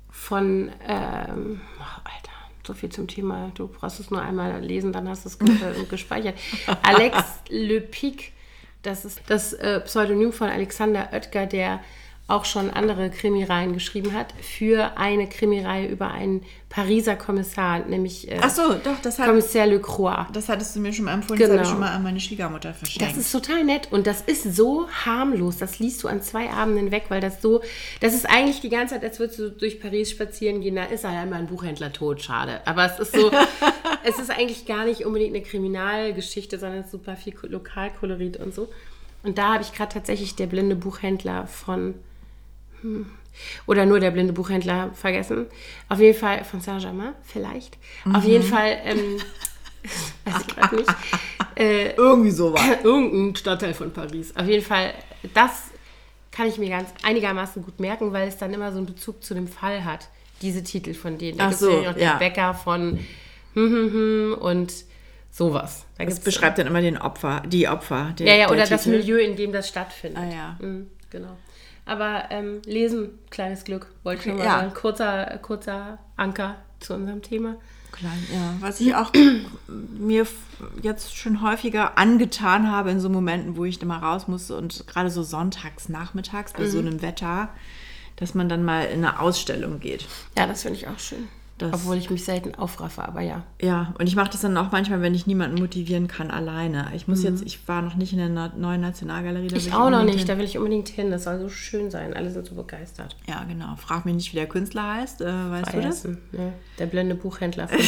von ähm, oh, Alter, so viel zum Thema. Du brauchst es nur einmal lesen, dann hast du es äh, gespeichert. Alex Le Pic, das ist das äh, Pseudonym von Alexander Oetker, der auch schon andere Krimireihen geschrieben hat, für eine Krimireihe über einen Pariser Kommissar, nämlich äh, Ach so, doch, das, hat, Kommissar Le Croix. das hattest du mir schon mal empfohlen. Das habe ich Genau. schon mal an meine Schwiegermutter verschenkt. Das ist total nett und das ist so harmlos. Das liest du an zwei Abenden weg, weil das so, das ist eigentlich die ganze Zeit, als würdest du durch Paris spazieren gehen, da ist ja immer ein Buchhändler tot, schade. Aber es ist so, es ist eigentlich gar nicht unbedingt eine Kriminalgeschichte, sondern es ist super viel Lokalkolorit und so. Und da habe ich gerade tatsächlich der blinde Buchhändler von, hm, oder nur der blinde Buchhändler vergessen. Auf jeden Fall von Saint-Germain, vielleicht. Auf jeden Fall, ähm, weiß ich gerade nicht. Äh, Irgendwie so war. irgendein Stadtteil von Paris. Auf jeden Fall, das kann ich mir ganz einigermaßen gut merken, weil es dann immer so einen Bezug zu dem Fall hat. Diese Titel von denen. Da Ach so, auch den ja. Bäcker von hm, hm, und sowas. Da Das beschreibt dann immer den Opfer, die Opfer. Der, ja, ja, der oder das Titel. Milieu, in dem das stattfindet. Ah, ja. Mhm, genau. Aber ähm, lesen, kleines Glück, wollte ich schon mal Ja. sagen. Kurzer, kurzer Anker zu unserem Thema. Klein, ja. Was ich auch mir jetzt schon häufiger angetan habe in so Momenten, wo ich immer raus musste und gerade so sonntags, nachmittags bei so einem Wetter, dass man dann mal in eine Ausstellung geht. Ja, das finde ich auch schön. Das- Obwohl ich mich selten aufraffe, aber ja. Ja, und ich mache das dann auch manchmal, wenn ich niemanden motivieren kann, alleine. Ich muss jetzt, ich war noch nicht in der Na neuen Nationalgalerie. Ich auch noch nicht, hin. da will ich unbedingt hin. Das soll so schön sein. Alle sind so begeistert. Ja, genau. Frag mich nicht, wie der Künstler heißt. Äh, weißt du das? Essen, ne? Der blinde Buchhändler von.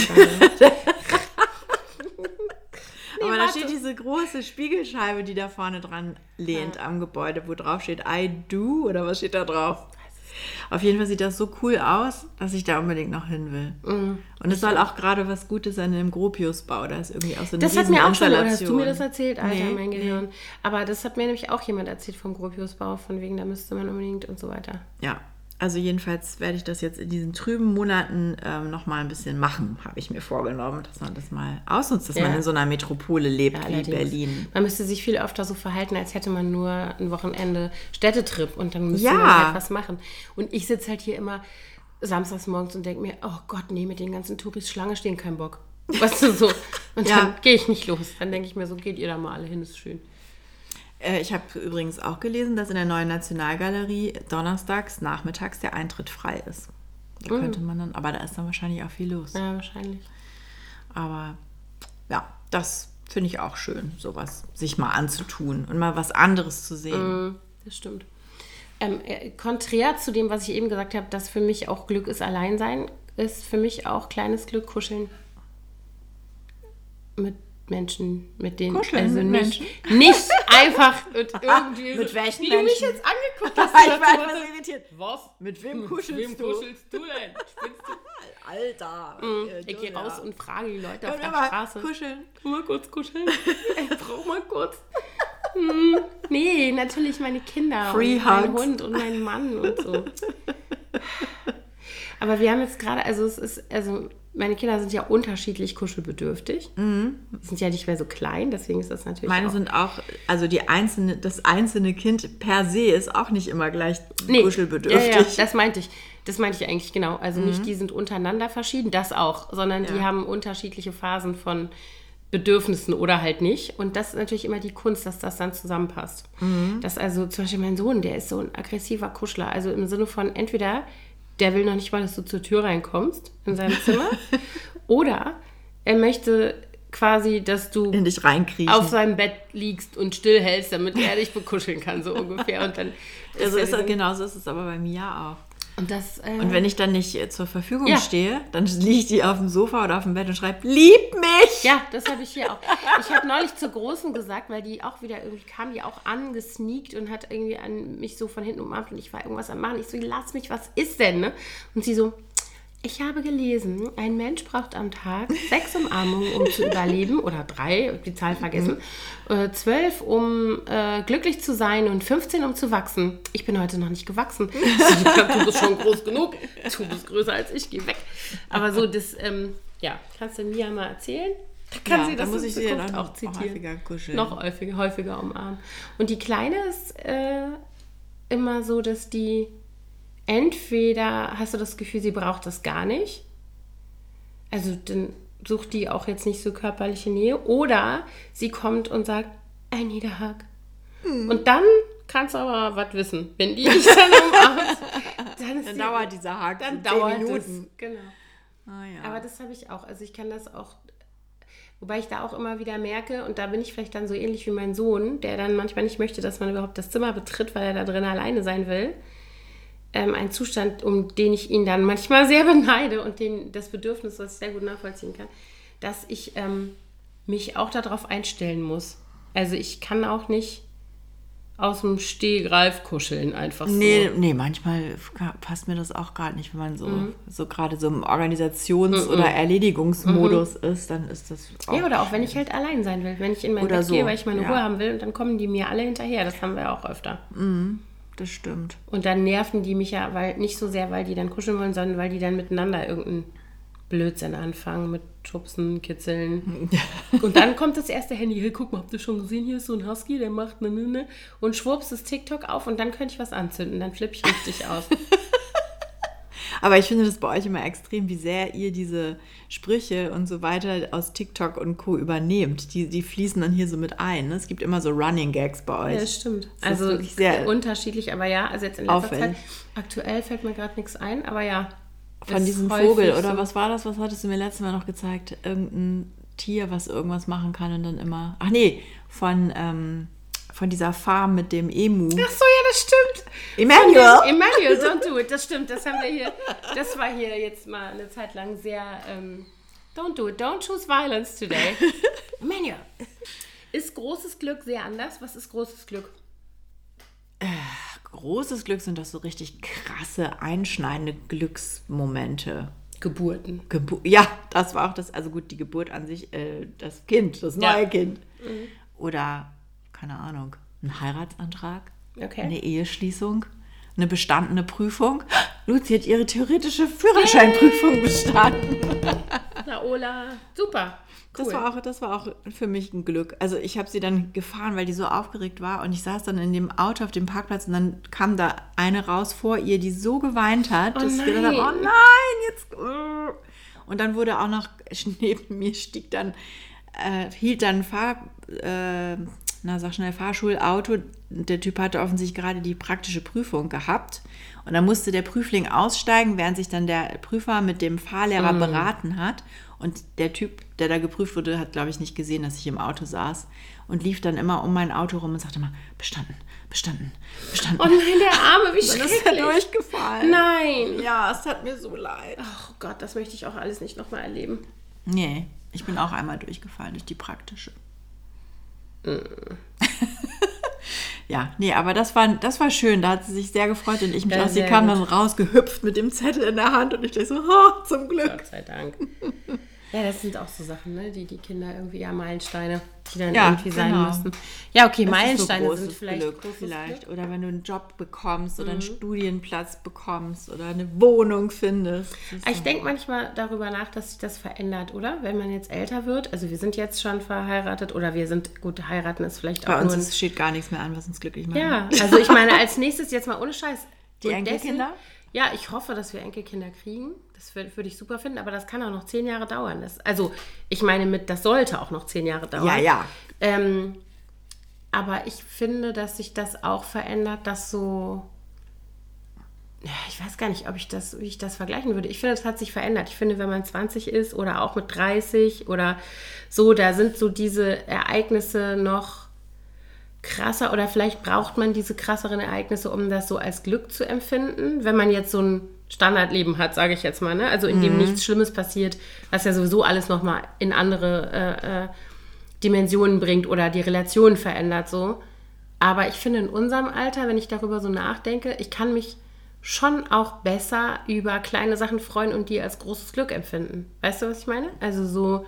Aber da steht diese große Spiegelscheibe, die da vorne dran lehnt am Gebäude, wo drauf steht I do oder was steht da drauf? Auf jeden Fall sieht das so cool aus, dass ich da unbedingt noch hin will. Mhm. Und es soll auch gerade was Gutes sein im Gropiusbau. Da ist irgendwie auch so eine Das hat mir auch schon, oder hast du mir das erzählt, Alter, Nee, mein nee. Gehirn. Aber das hat mir nämlich auch jemand erzählt vom Gropiusbau, von wegen, da müsste man unbedingt und so weiter. Ja, also jedenfalls werde ich das jetzt in diesen trüben Monaten ähm, noch mal ein bisschen machen, habe ich mir vorgenommen, dass man das mal ausnutzt, dass Ja. man in so einer Metropole lebt Ja, wie allerdings. Berlin. Man müsste sich viel öfter so verhalten, als hätte man nur ein Wochenende Städtetrip und dann müsste Ja. man halt was machen. Und ich sitze halt hier immer samstags morgens und denke mir, oh Gott, nee, mit den ganzen Touris Schlange stehen, kein Bock. Weißt du, so. Und dann gehe ich nicht los. Dann denke ich mir so, geht ihr da mal alle hin, ist schön. Äh, ich habe übrigens auch gelesen, dass in der neuen Nationalgalerie donnerstags nachmittags der Eintritt frei ist. Da könnte man dann, aber da ist dann wahrscheinlich auch viel los. Ja, wahrscheinlich. Aber ja, das finde ich auch schön, sowas sich mal anzutun und mal was anderes zu sehen. Mhm, das stimmt. Ähm, äh, konträr zu dem, was ich eben gesagt habe, dass für mich auch Glück ist Alleinsein, ist für mich auch kleines Glück kuscheln mit Menschen, mit denen Kuscheln also mit nicht, nicht einfach mit irgendwie Mit so, welchen wie du mich Menschen? jetzt angeguckt hast. ich war etwas irritiert. Was? Mit wem Mit kuschelst wem du? kuschelst du denn? Spinnst du? Alter. Ich gehe raus und frage die Leute auf Können wir der mal Straße. kuscheln. Kann mal kurz kuscheln? Ich brauch mal kurz. Hm, nee, natürlich meine Kinder Free und mein Hugs. Hund und mein Mann und so. Aber wir haben jetzt gerade, also es ist, also meine Kinder sind ja unterschiedlich kuschelbedürftig. Die sind ja nicht mehr so klein, deswegen ist das natürlich Mhm. Meine auch, sind auch, also die einzelne, das einzelne Kind per se ist auch nicht immer gleich Nee, kuschelbedürftig. Ja, ja, das meinte ich. Das meinte ich eigentlich genau. Also nicht die sind untereinander verschieden, das auch, sondern die Ja. haben unterschiedliche Phasen von Bedürfnissen oder halt nicht. Und das ist natürlich immer die Kunst, dass das dann zusammenpasst. Dass also zum Beispiel mein Sohn, der ist so ein aggressiver Kuschler. Also im Sinne von entweder der will noch nicht mal, dass du zur Tür reinkommst in seinem Zimmer, oder er möchte quasi, dass du in dich reinkriechen. auf seinem Bett liegst und stillhältst, damit er dich bekuscheln kann, so ungefähr. Und dann also ist das, diese- genau so ist es aber bei mir auch. Und das, äh, Und wenn ich dann nicht äh, zur Verfügung Ja. stehe, dann liege ich auf dem Sofa oder auf dem Bett und schreibe, lieb mich! ja, das habe ich hier auch. Ich habe neulich zur Großen gesagt, weil die auch wieder irgendwie kam, die auch angesneakt und hat irgendwie an mich so von hinten umarmt und ich war irgendwas am machen. Ich so, lass mich, was ist denn? Ne? Und sie so, ich habe gelesen, ein Mensch braucht am Tag sechs Umarmungen, um zu überleben, oder drei, ich die Zahl vergessen, äh, zwölf, um äh, glücklich zu sein und 15, um zu wachsen. Ich bin heute noch nicht gewachsen. du bist schon groß genug. Du bist größer als ich, geh weg. Aber so, das, ähm, ja, kannst du Mia mal erzählen? Kann Ja, sie das muss ich dann auch auch zitieren? häufiger kuscheln. Noch häufiger, häufiger umarmen. Und die Kleine ist äh, immer so, dass die entweder hast du das Gefühl, sie braucht das gar nicht. Also dann sucht die auch jetzt nicht so körperliche Nähe. Oder sie kommt und sagt, a hug. Hm. Und dann kannst du aber was wissen. Wenn die dich dann umarmt, dann ist Dann die, dauert dieser Haken dann dauert Minuten. es. Genau. Ah, ja. Aber das habe ich auch. Also ich kann das auch, wobei ich da auch immer wieder merke, und da bin ich vielleicht dann so ähnlich wie mein Sohn, der dann manchmal nicht möchte, dass man überhaupt das Zimmer betritt, weil er da drin alleine sein will. Ähm, ein Zustand, um den ich ihn dann manchmal sehr beneide und den, das Bedürfnis, was ich sehr gut nachvollziehen kann, dass ich ähm, mich auch darauf einstellen muss. Also ich kann auch nicht aus dem Stehgreif kuscheln, einfach so. Nee, nee, manchmal passt mir das auch gar nicht, wenn man so, Mhm. so gerade so im Organisations- oder Erledigungsmodus ist, dann ist das auch Mhm. Ja, oder auch wenn ich halt allein sein will. Wenn ich in mein Oder Bett so, gehe, weil ich meine ja. Ruhe haben will und dann kommen die mir alle hinterher. Das haben wir auch öfter. Das stimmt. Und dann nerven die mich ja, weil nicht so sehr, weil die dann kuscheln wollen, sondern weil die dann miteinander irgendeinen Blödsinn anfangen mit Schubsen, Kitzeln. Und dann kommt das erste Handy. Hey, guck mal, habt ihr schon gesehen? Hier ist so ein Husky, der macht ne, ne, ne. Und schwupps ist TikTok auf und dann könnte ich was anzünden. Dann flippe ich richtig aus. Aber ich finde das bei euch immer extrem, wie sehr ihr diese Sprüche und so weiter aus TikTok und Co. übernehmt. Die, die fließen dann hier so mit ein. Ne? Es gibt immer so Running Gags bei euch. Ja, das stimmt. Das also sehr unterschiedlich, aber ja, also jetzt in letzter auffällig. Zeit. Aktuell fällt mir gerade nichts ein, aber ja. Von diesem Vogel, oder so. was war das? Was hattest du mir letztes Mal noch gezeigt? Irgendein Tier, was irgendwas machen kann und dann immer. Ach nee, von, ähm, von dieser Farm mit dem Emu. Ach so, ja, das stimmt. Emmanuel! Dem Emmanuel, don't do it. Das stimmt, das haben wir hier. Das war hier jetzt mal eine Zeit lang sehr. Ähm, don't do it, don't choose violence today. Emmanuel. Ist großes Glück sehr anders? Was ist großes Glück? Großes Glück sind das so richtig krasse, einschneidende Glücksmomente. Geburten. Gebu ja, das war auch das, also gut, die Geburt an sich, äh, das Kind, das Ja. neue Kind. Oder, keine Ahnung, ein Heiratsantrag, Okay. eine Eheschließung, eine bestandene Prüfung. Luzi hat ihre theoretische Führerscheinprüfung bestanden. Laola, super. Cool. Das, war auch, das war auch für mich ein Glück. Also ich habe sie dann gefahren, weil die so aufgeregt war und ich saß dann in dem Auto auf dem Parkplatz und dann kam da eine raus vor ihr, die so geweint hat, Oh dass ich gedacht habe, nein. oh nein, jetzt... uh. Und dann wurde auch noch, neben mir stieg dann, äh, hielt dann ein Fahr... Äh, na, sag schnell, Fahrschulauto. Der Typ hatte offensichtlich gerade die praktische Prüfung gehabt. Und dann musste der Prüfling aussteigen, während sich dann der Prüfer mit dem Fahrlehrer beraten hat. Und der Typ, der da geprüft wurde, hat, glaube ich, nicht gesehen, dass ich im Auto saß. Und lief dann immer um mein Auto rum und sagte immer, bestanden, bestanden, bestanden. Oh nein, der Arme, wie dann ist er schrecklich. durchgefallen. Nein. Ja, es tat mir so leid. Oh Gott, das möchte ich auch alles nicht nochmal erleben. Nee, ich bin auch einmal durchgefallen durch die praktische. ja, nee, aber das war, das war schön. Da hat sie sich sehr gefreut und ich mich Ja, auch. Sie kam gut. dann rausgehüpft mit dem Zettel in der Hand und ich dachte so, oh, zum Glück. Gott sei Dank. Ja, das sind auch so Sachen, ne? die die Kinder irgendwie, ja, Meilensteine, die dann Ja, irgendwie sein genau. müssen. Ja, okay, Das ist Meilensteine so sind vielleicht Glück, vielleicht. Glück. Mhm. Oder wenn du einen Job bekommst oder einen Studienplatz bekommst oder eine Wohnung findest. Ist Ich denke manchmal darüber nach, dass sich das verändert, oder? Wenn man jetzt älter wird. Also wir sind jetzt schon verheiratet oder wir sind, gut, heiraten ist vielleicht Bei auch uns nur ein steht gar nichts mehr an, was uns glücklich macht. Ja, also ich meine, als nächstes jetzt mal ohne Scheiß. Die Enkelkinder? ja, ich hoffe, dass wir Enkelkinder kriegen. Das würde würd ich super finden, aber das kann auch noch zehn Jahre dauern. Das, also ich meine, mit, das sollte auch noch zehn Jahre dauern. Ja, ja. Ähm, aber ich finde, dass sich das auch verändert, dass so. Ja, Ich weiß gar nicht, ob ich das, wie ich das vergleichen würde. Ich finde, es hat sich verändert. Ich finde, wenn man 20 ist oder auch mit 30 oder so, da sind so diese Ereignisse noch krasser oder vielleicht braucht man diese krasseren Ereignisse, um das so als Glück zu empfinden, wenn man jetzt so ein Standardleben hat, sage ich jetzt mal, ne? also in dem nichts Schlimmes passiert, was ja sowieso alles nochmal in andere äh, äh, Dimensionen bringt oder die Relation verändert so. Aber ich finde in unserem Alter, wenn ich darüber so nachdenke, ich kann mich schon auch besser über kleine Sachen freuen und die als großes Glück empfinden. Weißt du, was ich meine? Also so,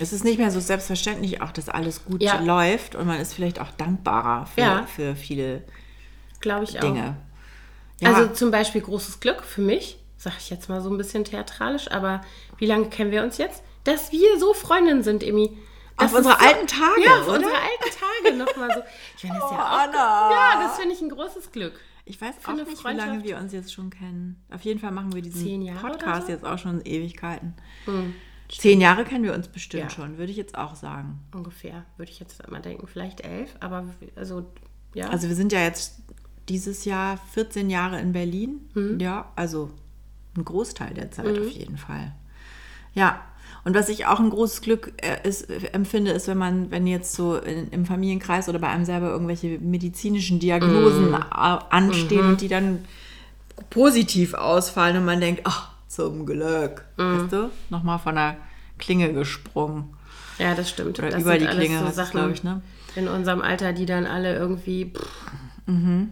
Es ist nicht mehr so selbstverständlich auch, dass alles gut Ja. läuft und man ist vielleicht auch dankbarer für, Ja. für viele glaube ich auch. Ja, Also zum Beispiel großes Glück für mich, sage ich jetzt mal so ein bisschen theatralisch, aber wie lange kennen wir uns jetzt? Dass wir so Freundinnen sind, Emi. Das Auf unsere so- alten Tage, Ja, auf oder? unsere alten Tage nochmal so. Ich meine, das ist ja auch, Anna. Ja, das finde ich ein großes Glück. ich weiß auch nicht, wie lange wir uns jetzt schon kennen. Auf jeden Fall machen wir diesen Zehn Jahre oder Podcast so? jetzt auch schon Ewigkeiten. Zehn Jahre kennen wir uns bestimmt Ja. schon, würde ich jetzt auch sagen. Ungefähr, würde ich jetzt mal denken, vielleicht elf, aber also, ja. Also wir sind ja jetzt dieses Jahr 14 Jahre in Berlin. Mhm. Ja, also ein Großteil der Zeit auf jeden Fall. Ja. Und was ich auch ein großes Glück äh, ist, äh, empfinde, ist, wenn man, wenn jetzt so in, im Familienkreis oder bei einem selber irgendwelche medizinischen Diagnosen Mhm. anstehen und die dann positiv ausfallen und man denkt, ach, zum Glück. Mhm. Weißt du? Nochmal von der Klinge gesprungen. ja, das stimmt. Oder das über sind die alles Klinge, so Sachen glaube ich, ne? in unserem Alter, die dann alle irgendwie, pff, Mhm.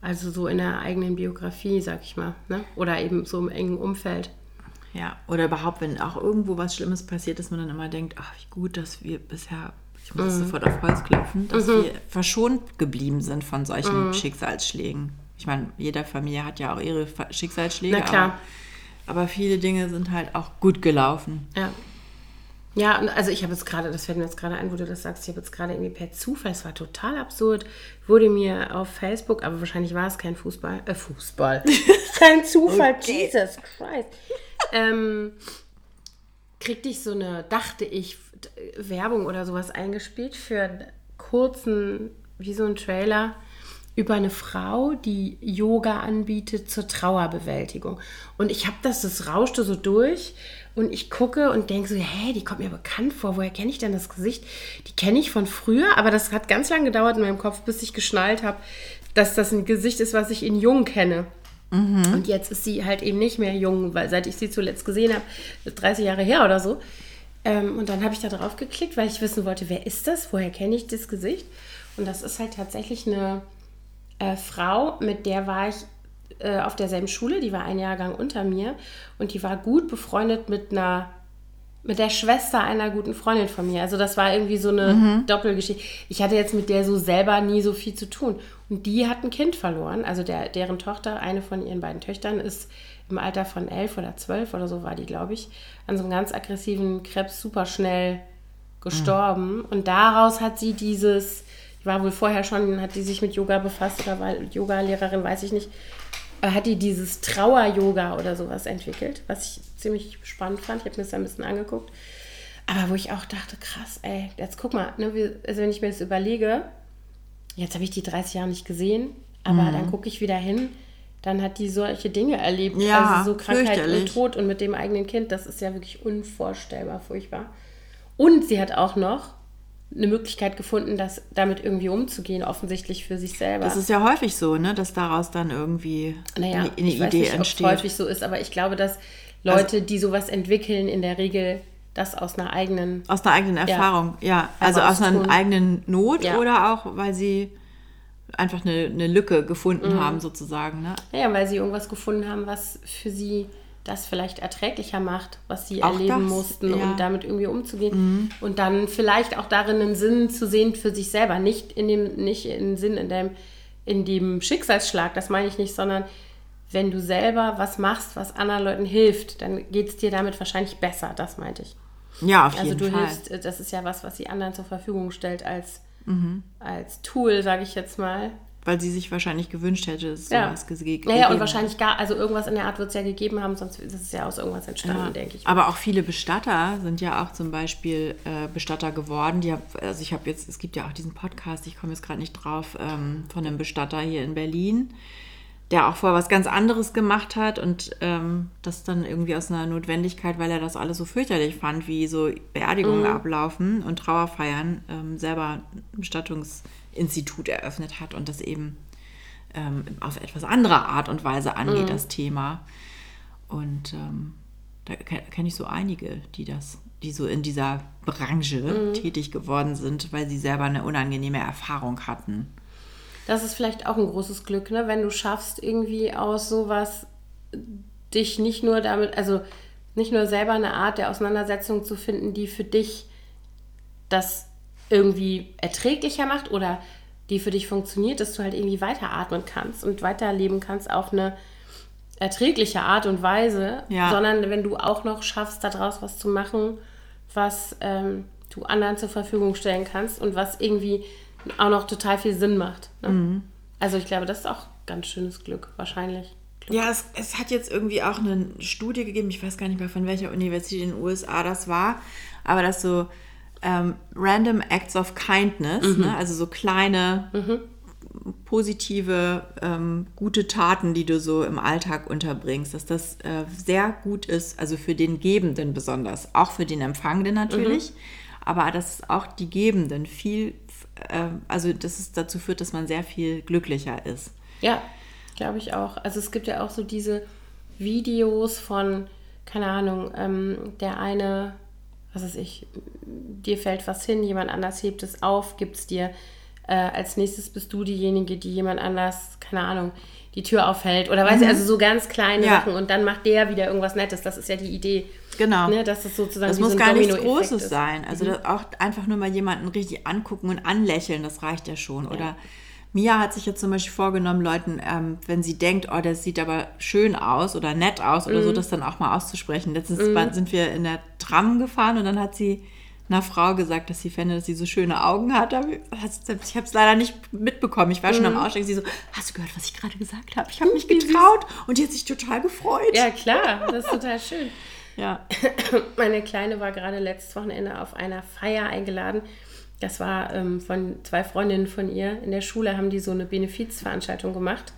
Also so in der eigenen Biografie, sag ich mal, ne? oder eben so im engen Umfeld. Ja, oder überhaupt, wenn auch irgendwo was Schlimmes passiert, dass man dann immer denkt, ach, wie gut, dass wir bisher, ich muss sofort auf Holz klopfen, dass wir verschont geblieben sind von solchen Schicksalsschlägen. Ich meine, jede Familie hat ja auch ihre Schicksalsschläge, Na klar. Aber, aber viele Dinge sind halt auch gut gelaufen. Ja. Ja, also ich habe jetzt gerade, das fällt mir jetzt gerade ein, wo du das sagst, ich habe jetzt gerade irgendwie per Zufall, es war total absurd, wurde mir auf Facebook, aber wahrscheinlich war es kein Fußball, äh, Fußball, kein Zufall, okay. Jesus Christ, ähm, kriegte ich so eine, dachte ich, Werbung oder sowas eingespielt für einen kurzen, wie so ein Trailer, über eine Frau, die Yoga anbietet zur Trauerbewältigung. Und ich habe das, das rauschte so durch und ich gucke und denke so, hä, die kommt mir bekannt vor. Woher kenne ich denn das Gesicht? Die kenne ich von früher, aber das hat ganz lange gedauert in meinem Kopf, bis ich geschnallt habe, dass das ein Gesicht ist, was ich in Jung kenne. Mhm. Und jetzt ist sie halt eben nicht mehr jung, weil seit ich sie zuletzt gesehen habe, 30 Jahre her oder so. Ähm, und dann habe ich da drauf geklickt, weil ich wissen wollte, wer ist das? Woher kenne ich das Gesicht? Und das ist halt tatsächlich eine äh, Frau, mit der war ich äh, auf derselben Schule, die war ein Jahrgang unter mir und die war gut befreundet mit einer mit der Schwester einer guten Freundin von mir. Also das war irgendwie so eine mhm. Doppelgeschichte. Ich hatte jetzt mit der so selber nie so viel zu tun. Und die hat ein Kind verloren. Also der, deren Tochter, eine von ihren beiden Töchtern, ist im Alter von elf oder zwölf oder so war die, glaube ich, an so einem ganz aggressiven Krebs super schnell gestorben. Mhm. Und daraus hat sie dieses, die war wohl vorher schon, hat die sich mit Yoga befasst oder war Yoga-Lehrerin, weiß ich nicht, hat die dieses Trauer-Yoga oder sowas entwickelt, was ich ziemlich spannend fand. Ich habe mir das ein bisschen angeguckt. Aber wo ich auch dachte, krass, ey, jetzt guck mal, ne, also wenn ich mir das überlege, jetzt habe ich die 30 Jahre nicht gesehen, aber mhm. dann gucke ich wieder hin, dann hat die solche Dinge erlebt. Ja, also so Krankheit und Tod und mit dem eigenen Kind, das ist ja wirklich unvorstellbar furchtbar. Und sie hat auch noch eine Möglichkeit gefunden, das damit irgendwie umzugehen, offensichtlich für sich selber. Das ist ja häufig so, ne, dass daraus dann irgendwie naja, eine, eine ich Idee nicht, entsteht. Ob häufig so ist, aber ich glaube, dass Leute, also, die sowas entwickeln, in der Regel das aus einer eigenen aus einer eigenen Erfahrung, ja, ja. also aus einer eigenen Not ja. oder auch weil sie einfach eine, eine Lücke gefunden mhm. haben sozusagen, ne? Ja, weil sie irgendwas gefunden haben, was für sie das vielleicht erträglicher macht, was sie auch erleben das, mussten ja. und damit irgendwie umzugehen mhm. und dann vielleicht auch darin einen Sinn zu sehen für sich selber, nicht in dem nicht in Sinn in dem in dem Schicksalsschlag, das meine ich nicht, sondern wenn du selber was machst, was anderen Leuten hilft, dann geht es dir damit wahrscheinlich besser, das meinte ich. Ja, auf also jeden Fall. Also du hilfst, das ist ja was, was sie anderen zur Verfügung stellt als, mhm. als Tool, sage ich jetzt mal, weil sie sich wahrscheinlich gewünscht hätte, dass ja. sowas gegeben Naja, und wahrscheinlich gar, also irgendwas in der Art wird es ja gegeben haben, sonst ist es ja aus irgendwas entstanden, ja. denke ich. Aber auch viele Bestatter sind ja auch zum Beispiel äh, Bestatter geworden. Die hab, also ich habe jetzt, es gibt ja auch diesen Podcast, ich komme jetzt gerade nicht drauf, ähm, von einem Bestatter hier in Berlin, der auch vorher was ganz anderes gemacht hat und ähm, das dann irgendwie aus einer Notwendigkeit, weil er das alles so fürchterlich fand, wie so Beerdigungen mhm. ablaufen und Trauerfeiern, ähm, selber Bestattungs- Institut eröffnet hat und das eben ähm, auf etwas andere Art und Weise angeht, mhm. das Thema. Und ähm, da kenne ich so einige, die das, die so in dieser Branche mhm. tätig geworden sind, weil sie selber eine unangenehme Erfahrung hatten. Das ist vielleicht auch ein großes Glück, ne? wenn du schaffst, irgendwie aus sowas dich nicht nur damit, also nicht nur selber eine Art der Auseinandersetzung zu finden, die für dich das irgendwie erträglicher macht oder die für dich funktioniert, dass du halt irgendwie weiteratmen kannst und weiterleben kannst auf eine erträgliche Art und Weise, ja. sondern wenn du auch noch schaffst, daraus was zu machen, was ähm, du anderen zur Verfügung stellen kannst und was irgendwie auch noch total viel Sinn macht. Ne? Mhm. Also ich glaube, das ist auch ganz schönes Glück, wahrscheinlich. Glück. Ja, es, es, hat jetzt irgendwie auch eine Studie gegeben, ich weiß gar nicht mehr von welcher Universität in den USA das war, aber dass so ähm, Random Acts of Kindness, mhm. ne? also so kleine mhm. positive, ähm, gute Taten, die du so im Alltag unterbringst, dass das äh, sehr gut ist, also für den Gebenden besonders, auch für den Empfangenden natürlich, mhm. aber dass auch die Gebenden viel, äh, also dass es dazu führt, dass man sehr viel glücklicher ist. Ja, glaube ich auch. Also es gibt ja auch so diese Videos von, keine Ahnung, ähm, der eine was weiß ich, dir fällt was hin, jemand anders hebt es auf, gibt es dir. Äh, als nächstes bist du diejenige, die jemand anders, keine Ahnung, die Tür aufhält. Oder weiß mhm. also so ganz kleine ja. Sachen und dann macht der wieder irgendwas Nettes. Das ist ja die Idee. Genau. Ne, dass es sozusagen das muss so gar nichts Großes ist. sein. Also mhm. auch einfach nur mal jemanden richtig angucken und anlächeln, das reicht ja schon. Ja. Oder Mia hat sich jetzt zum Beispiel vorgenommen, Leuten, ähm, wenn sie denkt, oh, das sieht aber schön aus oder nett aus oder Mhm. so, das dann auch mal auszusprechen. Letztens war- sind wir in der Tram gefahren und dann hat sie einer Frau gesagt, dass sie fände, dass sie so schöne Augen hat. Ich habe es leider nicht mitbekommen. Ich war schon am Mhm. Aussteigen. Sie so, hast du gehört, was ich gerade gesagt habe? Ich habe mich getraut und die hat sich total gefreut. Ja, klar, das ist total schön. ja. Meine Kleine war gerade letztes Wochenende auf einer Feier eingeladen. Das war ähm, von zwei Freundinnen von ihr. In der Schule haben die so eine Benefizveranstaltung gemacht.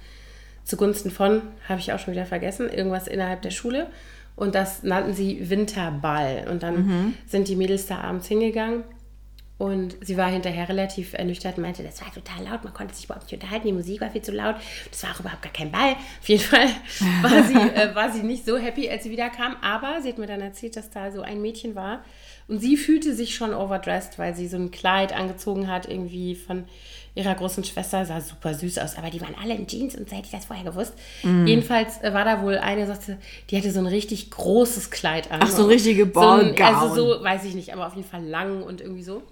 Zugunsten von, habe ich auch schon wieder vergessen, irgendwas innerhalb der Schule. Und das nannten sie Winterball. Und dann sind die Mädels da abends hingegangen. Und sie war hinterher relativ ernüchtert und meinte, das war total laut, man konnte sich überhaupt nicht unterhalten, die Musik war viel zu laut, das war auch überhaupt gar kein Ball. Auf jeden Fall war sie, äh, war sie nicht so happy, als sie wieder kam, aber sie hat mir dann erzählt, dass da so ein Mädchen war und sie fühlte sich schon overdressed, weil sie so ein Kleid angezogen hat, irgendwie von ihrer großen Schwester, sah super süß aus, aber die waren alle in Jeans und so hätte ich das vorher gewusst. Jedenfalls äh, war da wohl eine, sagte, die hatte so ein richtig großes Kleid an. Ach, so richtige So Ballgown. Also so, weiß ich nicht, aber auf jeden Fall lang und irgendwie so.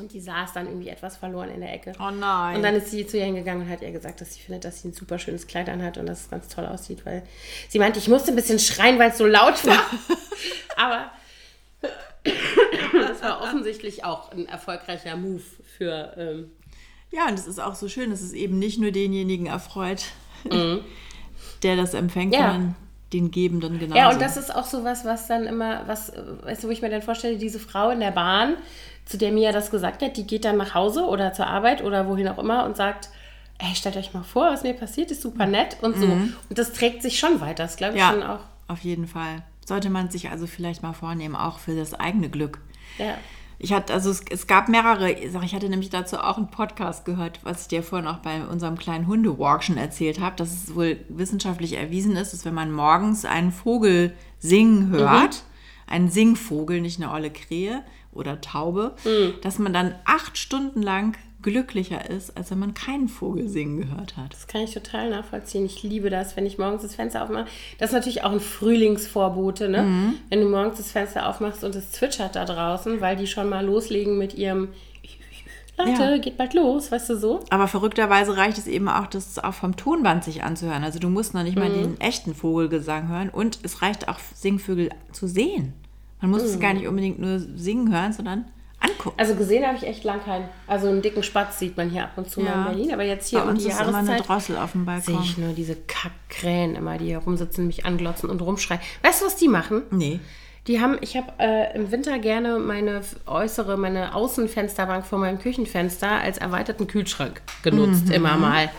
Und die saß dann irgendwie etwas verloren in der Ecke. Oh nein. Und dann ist sie zu ihr hingegangen und hat ihr gesagt, dass sie findet, dass sie ein super schönes Kleid anhat und dass es ganz toll aussieht, weil sie meinte, ich musste ein bisschen schreien, weil es so laut war. Aber das war offensichtlich auch ein erfolgreicher Move für. Ähm, Ja, und es ist auch so schön, dass es eben nicht nur denjenigen erfreut, der das empfängt, Mhm. Ja. sondern den Gebenden genauso. Ja, und das ist auch so was, was dann immer, was, weißt du, wo ich mir dann vorstelle, diese Frau in der Bahn, zu der Mia das gesagt hat, die geht dann nach Hause oder zur Arbeit oder wohin auch immer und sagt, ey, stellt euch mal vor, was mir passiert, ist super nett und so. Und das trägt sich schon weiter, das glaube ich ja, schon auch. auf jeden Fall. Sollte man sich also vielleicht mal vornehmen, auch für das eigene Glück. Ja. Ich hatte, also es, es gab mehrere, ich hatte nämlich dazu auch einen Podcast gehört, was ich dir vorhin auch bei unserem kleinen Hundewalk schon erzählt habe, dass es wohl wissenschaftlich erwiesen ist, dass wenn man morgens einen Vogel singen hört, einen Singvogel, nicht eine olle Krähe oder Taube, dass man dann acht Stunden lang glücklicher ist, als wenn man keinen Vogel singen gehört hat. Das kann ich total nachvollziehen. Ich liebe das, wenn ich morgens das Fenster aufmache. Das ist natürlich auch ein Frühlingsvorbote, ne? Mhm. Wenn du morgens das Fenster aufmachst und es zwitschert da draußen, weil die schon mal loslegen mit ihrem Leute, Ja. geht bald los, weißt du so? Aber verrückterweise reicht es eben auch, das auch vom Tonband sich anzuhören. Also du musst noch nicht mal den echten Vogelgesang hören und es reicht auch, Singvögel zu sehen. Man muss es gar nicht unbedingt nur singen hören, sondern angucken. Also gesehen habe ich echt lang keinen. Also einen dicken Spatz sieht man hier ab und zu mal in Berlin, aber jetzt hier Bei um uns die ist immer eine Drossel auf dem sehe Balkon. ich nur diese Kackkrähen immer, die hier rumsitzen, mich anglotzen und rumschreien. Weißt du, was die machen? Nee. Die haben, ich habe äh, im Winter gerne meine äußere, meine Außenfensterbank vor meinem Küchenfenster als erweiterten Kühlschrank genutzt, immer mal.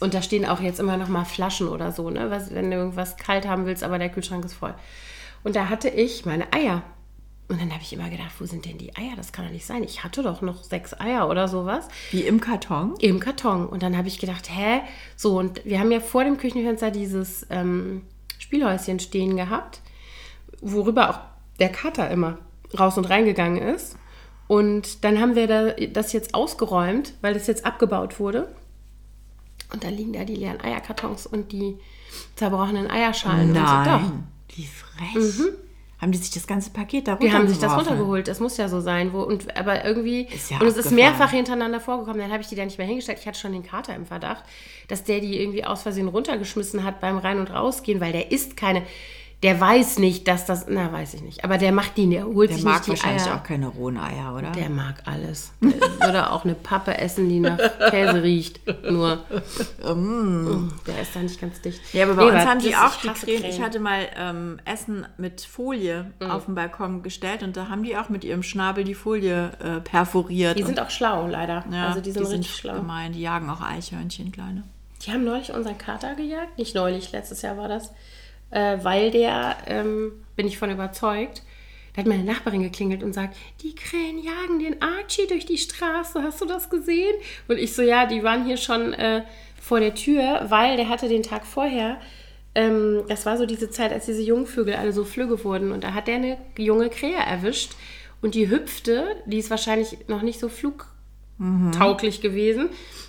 Und da stehen auch jetzt immer noch mal Flaschen oder so, ne? Was, wenn du irgendwas kalt haben willst, aber der Kühlschrank ist voll. Und da hatte ich meine Eier. Und dann habe ich immer gedacht, wo sind denn die Eier? Das kann doch nicht sein. Ich hatte doch noch sechs Eier oder sowas Wie im Karton. im Karton. Und dann habe ich gedacht, hä? So, und wir haben ja vor dem Küchenfenster dieses ähm, Spielhäuschen stehen gehabt, worüber auch der Kater immer raus und reingegangen ist. Und dann haben wir da, das jetzt ausgeräumt, weil das jetzt abgebaut wurde. Und da liegen da die leeren Eierkartons und die zerbrochenen Eierschalen. Und so, doch. Nein. Wie frech. Haben die sich das ganze Paket da Die haben sich das runtergeholt, das muss ja so sein. Wo, und, aber irgendwie, Ist ja und es ist mehrfach hintereinander vorgekommen, dann habe ich die da nicht mehr hingestellt. Ich hatte schon den Kater im Verdacht, dass der die irgendwie aus Versehen runtergeschmissen hat beim Rein- und Rausgehen, weil der isst keine, der weiß nicht, dass das, na, weiß ich nicht. Aber der macht die, der holt Der sich mag nicht die wahrscheinlich Eier. auch keine rohen Eier, oder? Der mag alles. Der würde auch eine Pappe essen, die nach Käse riecht. Nur, mm, der ist da nicht ganz dicht. Ja, aber bei Nee, uns haben die auch ich die. Krähen. Ich hatte mal ähm, Essen mit Folie Mhm. auf den Balkon gestellt und da haben die auch mit ihrem Schnabel die Folie äh, perforiert. Die sind auch schlau, leider. ja, also die sind richtig schlau. gemein. Die jagen auch Eichhörnchen, kleine. Die haben neulich unseren Kater gejagt. Nicht neulich, letztes Jahr war das. Äh, weil der, ähm, bin ich von überzeugt, da hat meine Nachbarin geklingelt und sagt, die Krähen jagen den Archie durch die Straße. Hast du das gesehen? Und ich so, ja, die waren hier schon äh, vor der Tür, weil der hatte den Tag vorher, ähm, das war so diese Zeit, als diese Jungvögel alle so flügge wurden. Und da hat der eine junge Krähe erwischt. Und die hüpfte, die ist wahrscheinlich noch nicht so flugtauglich gewesen.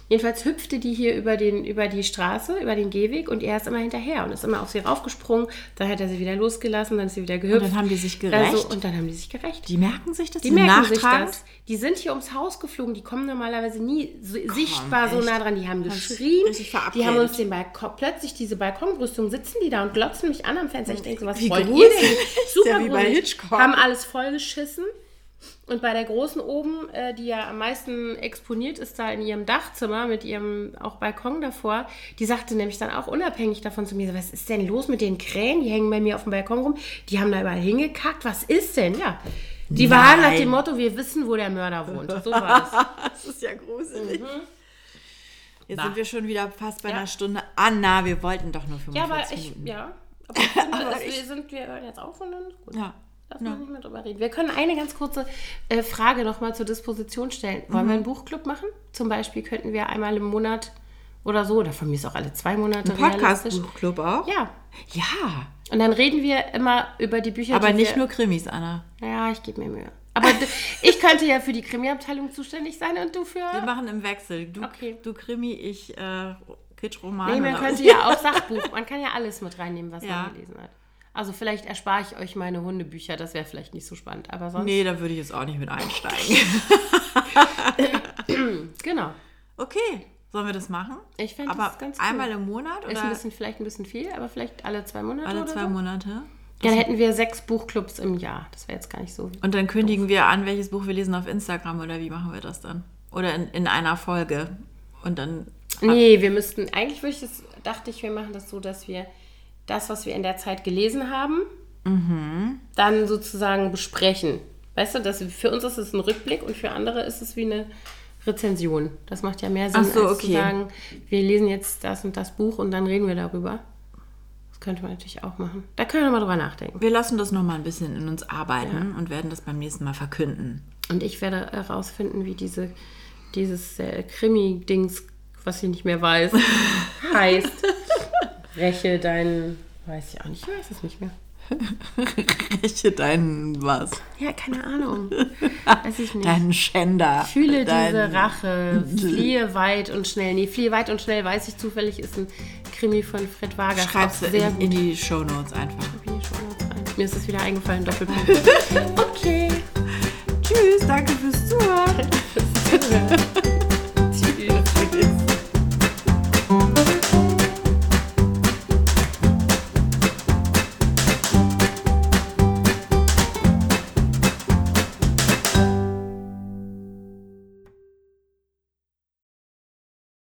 Jedenfalls hüpfte die hier über, den, über die Straße, über den Gehweg und er ist immer hinterher und ist immer auf sie raufgesprungen. Dann hat er sie wieder losgelassen, dann ist sie wieder gehüpft. Und dann haben die sich gerecht. Also, und dann haben die sich gerecht. Die merken sich das? Die merken sich das. Die sind hier ums Haus geflogen. Die kommen normalerweise nie so sichtbar so echt? nah dran. Die haben geschrien. Die haben uns den Balkon, plötzlich diese Balkonbrüstung sitzen die da und glotzen mich an am Fenster. Ich denke so, was Wie wollt ihr denn? Super ja wie bei. Hitchcock. Haben alles vollgeschissen. Und bei der großen oben, äh, die ja am meisten exponiert ist, da in ihrem Dachzimmer mit ihrem auch Balkon davor, die sagte nämlich dann auch unabhängig davon zu mir, so, was ist denn los mit den Krähen? Die hängen bei mir auf dem Balkon rum, die haben da überall hingekackt. Was ist denn? Ja. Die waren nach Nein. dem Motto, wir wissen, wo der Mörder wohnt. So war es. Das ist ja gruselig. Jetzt Bah. sind wir schon wieder fast bei Ja. einer Stunde. Anna, wir wollten doch nur Ja, 45 aber ich, Minuten. ja. Aber ich finde, Aber wir, sind, wir hören jetzt auf und dann ist gut. Ja. Lass mal nicht mehr drüber reden. Wir können eine ganz kurze äh, Frage nochmal zur Disposition stellen. Wollen Mhm. wir einen Buchclub machen? Zum Beispiel könnten wir einmal im Monat oder so, oder von mir ist auch alle zwei Monate Ein. Podcast-Buchclub auch? Ja. Ja. Und dann reden wir immer über die Bücher, Aber die nicht wir, nur Krimis, Anna. Ja, ich gebe mir Mühe. Aber ich könnte ja für die Krimi-Abteilung zuständig sein und du für... Wir machen im Wechsel. Du, Okay. du Krimi, ich äh, Kitschroman. Nee, man könnte ja auch Sachbuch. Man kann ja alles mit reinnehmen, was Ja. man gelesen hat. Also vielleicht erspare ich euch meine Hundebücher, das wäre vielleicht nicht so spannend. Aber sonst. Nee, da würde ich jetzt auch nicht mit einsteigen. Genau. okay, sollen wir das machen? Ich fände Aber das ganz cool. einmal im Monat Ist oder ein bisschen, vielleicht ein bisschen viel, aber vielleicht alle zwei Monate. alle zwei so. Monate? Dann hätten wir sechs Buchclubs im Jahr. Das wäre jetzt gar nicht so. Und dann kündigen wir an, welches Buch wir lesen auf Instagram oder wie machen wir das dann? Oder in, in einer Folge. Und dann. Nee, wir müssten, eigentlich würde ich das, dachte ich, wir machen das so, dass wir das, was wir in der Zeit gelesen haben, Mhm. dann sozusagen besprechen. Weißt du, das, für uns ist es ein Rückblick und für andere ist es wie eine Rezension. Das macht ja mehr Sinn, so, als zu okay. sagen, wir lesen jetzt das und das Buch und dann reden wir darüber. Das könnte man natürlich auch machen. Da können wir mal drüber nachdenken. Wir lassen das nochmal ein bisschen in uns arbeiten und werden das beim nächsten Mal verkünden. Und ich werde herausfinden, wie diese, dieses äh, Krimi-Dings, was ich nicht mehr weiß, heißt. Räche deinen. Weiß ich auch nicht, ich weiß es nicht mehr. Räche deinen was? Ja, keine Ahnung. Weiß ich nicht. Deinen Schänder. Fühle Dein... diese Rache. Fliehe weit und schnell. Nee, fliehe weit und schnell, weiß ich zufällig, ist ein Krimi von Fred Wager. Schreib's sehr in, in die Shownotes einfach. In die Shownotes ein. Mir ist es wieder eingefallen, Doppelpunkt. okay. Tschüss, danke fürs Zuhören. Tschüss. Tschüss.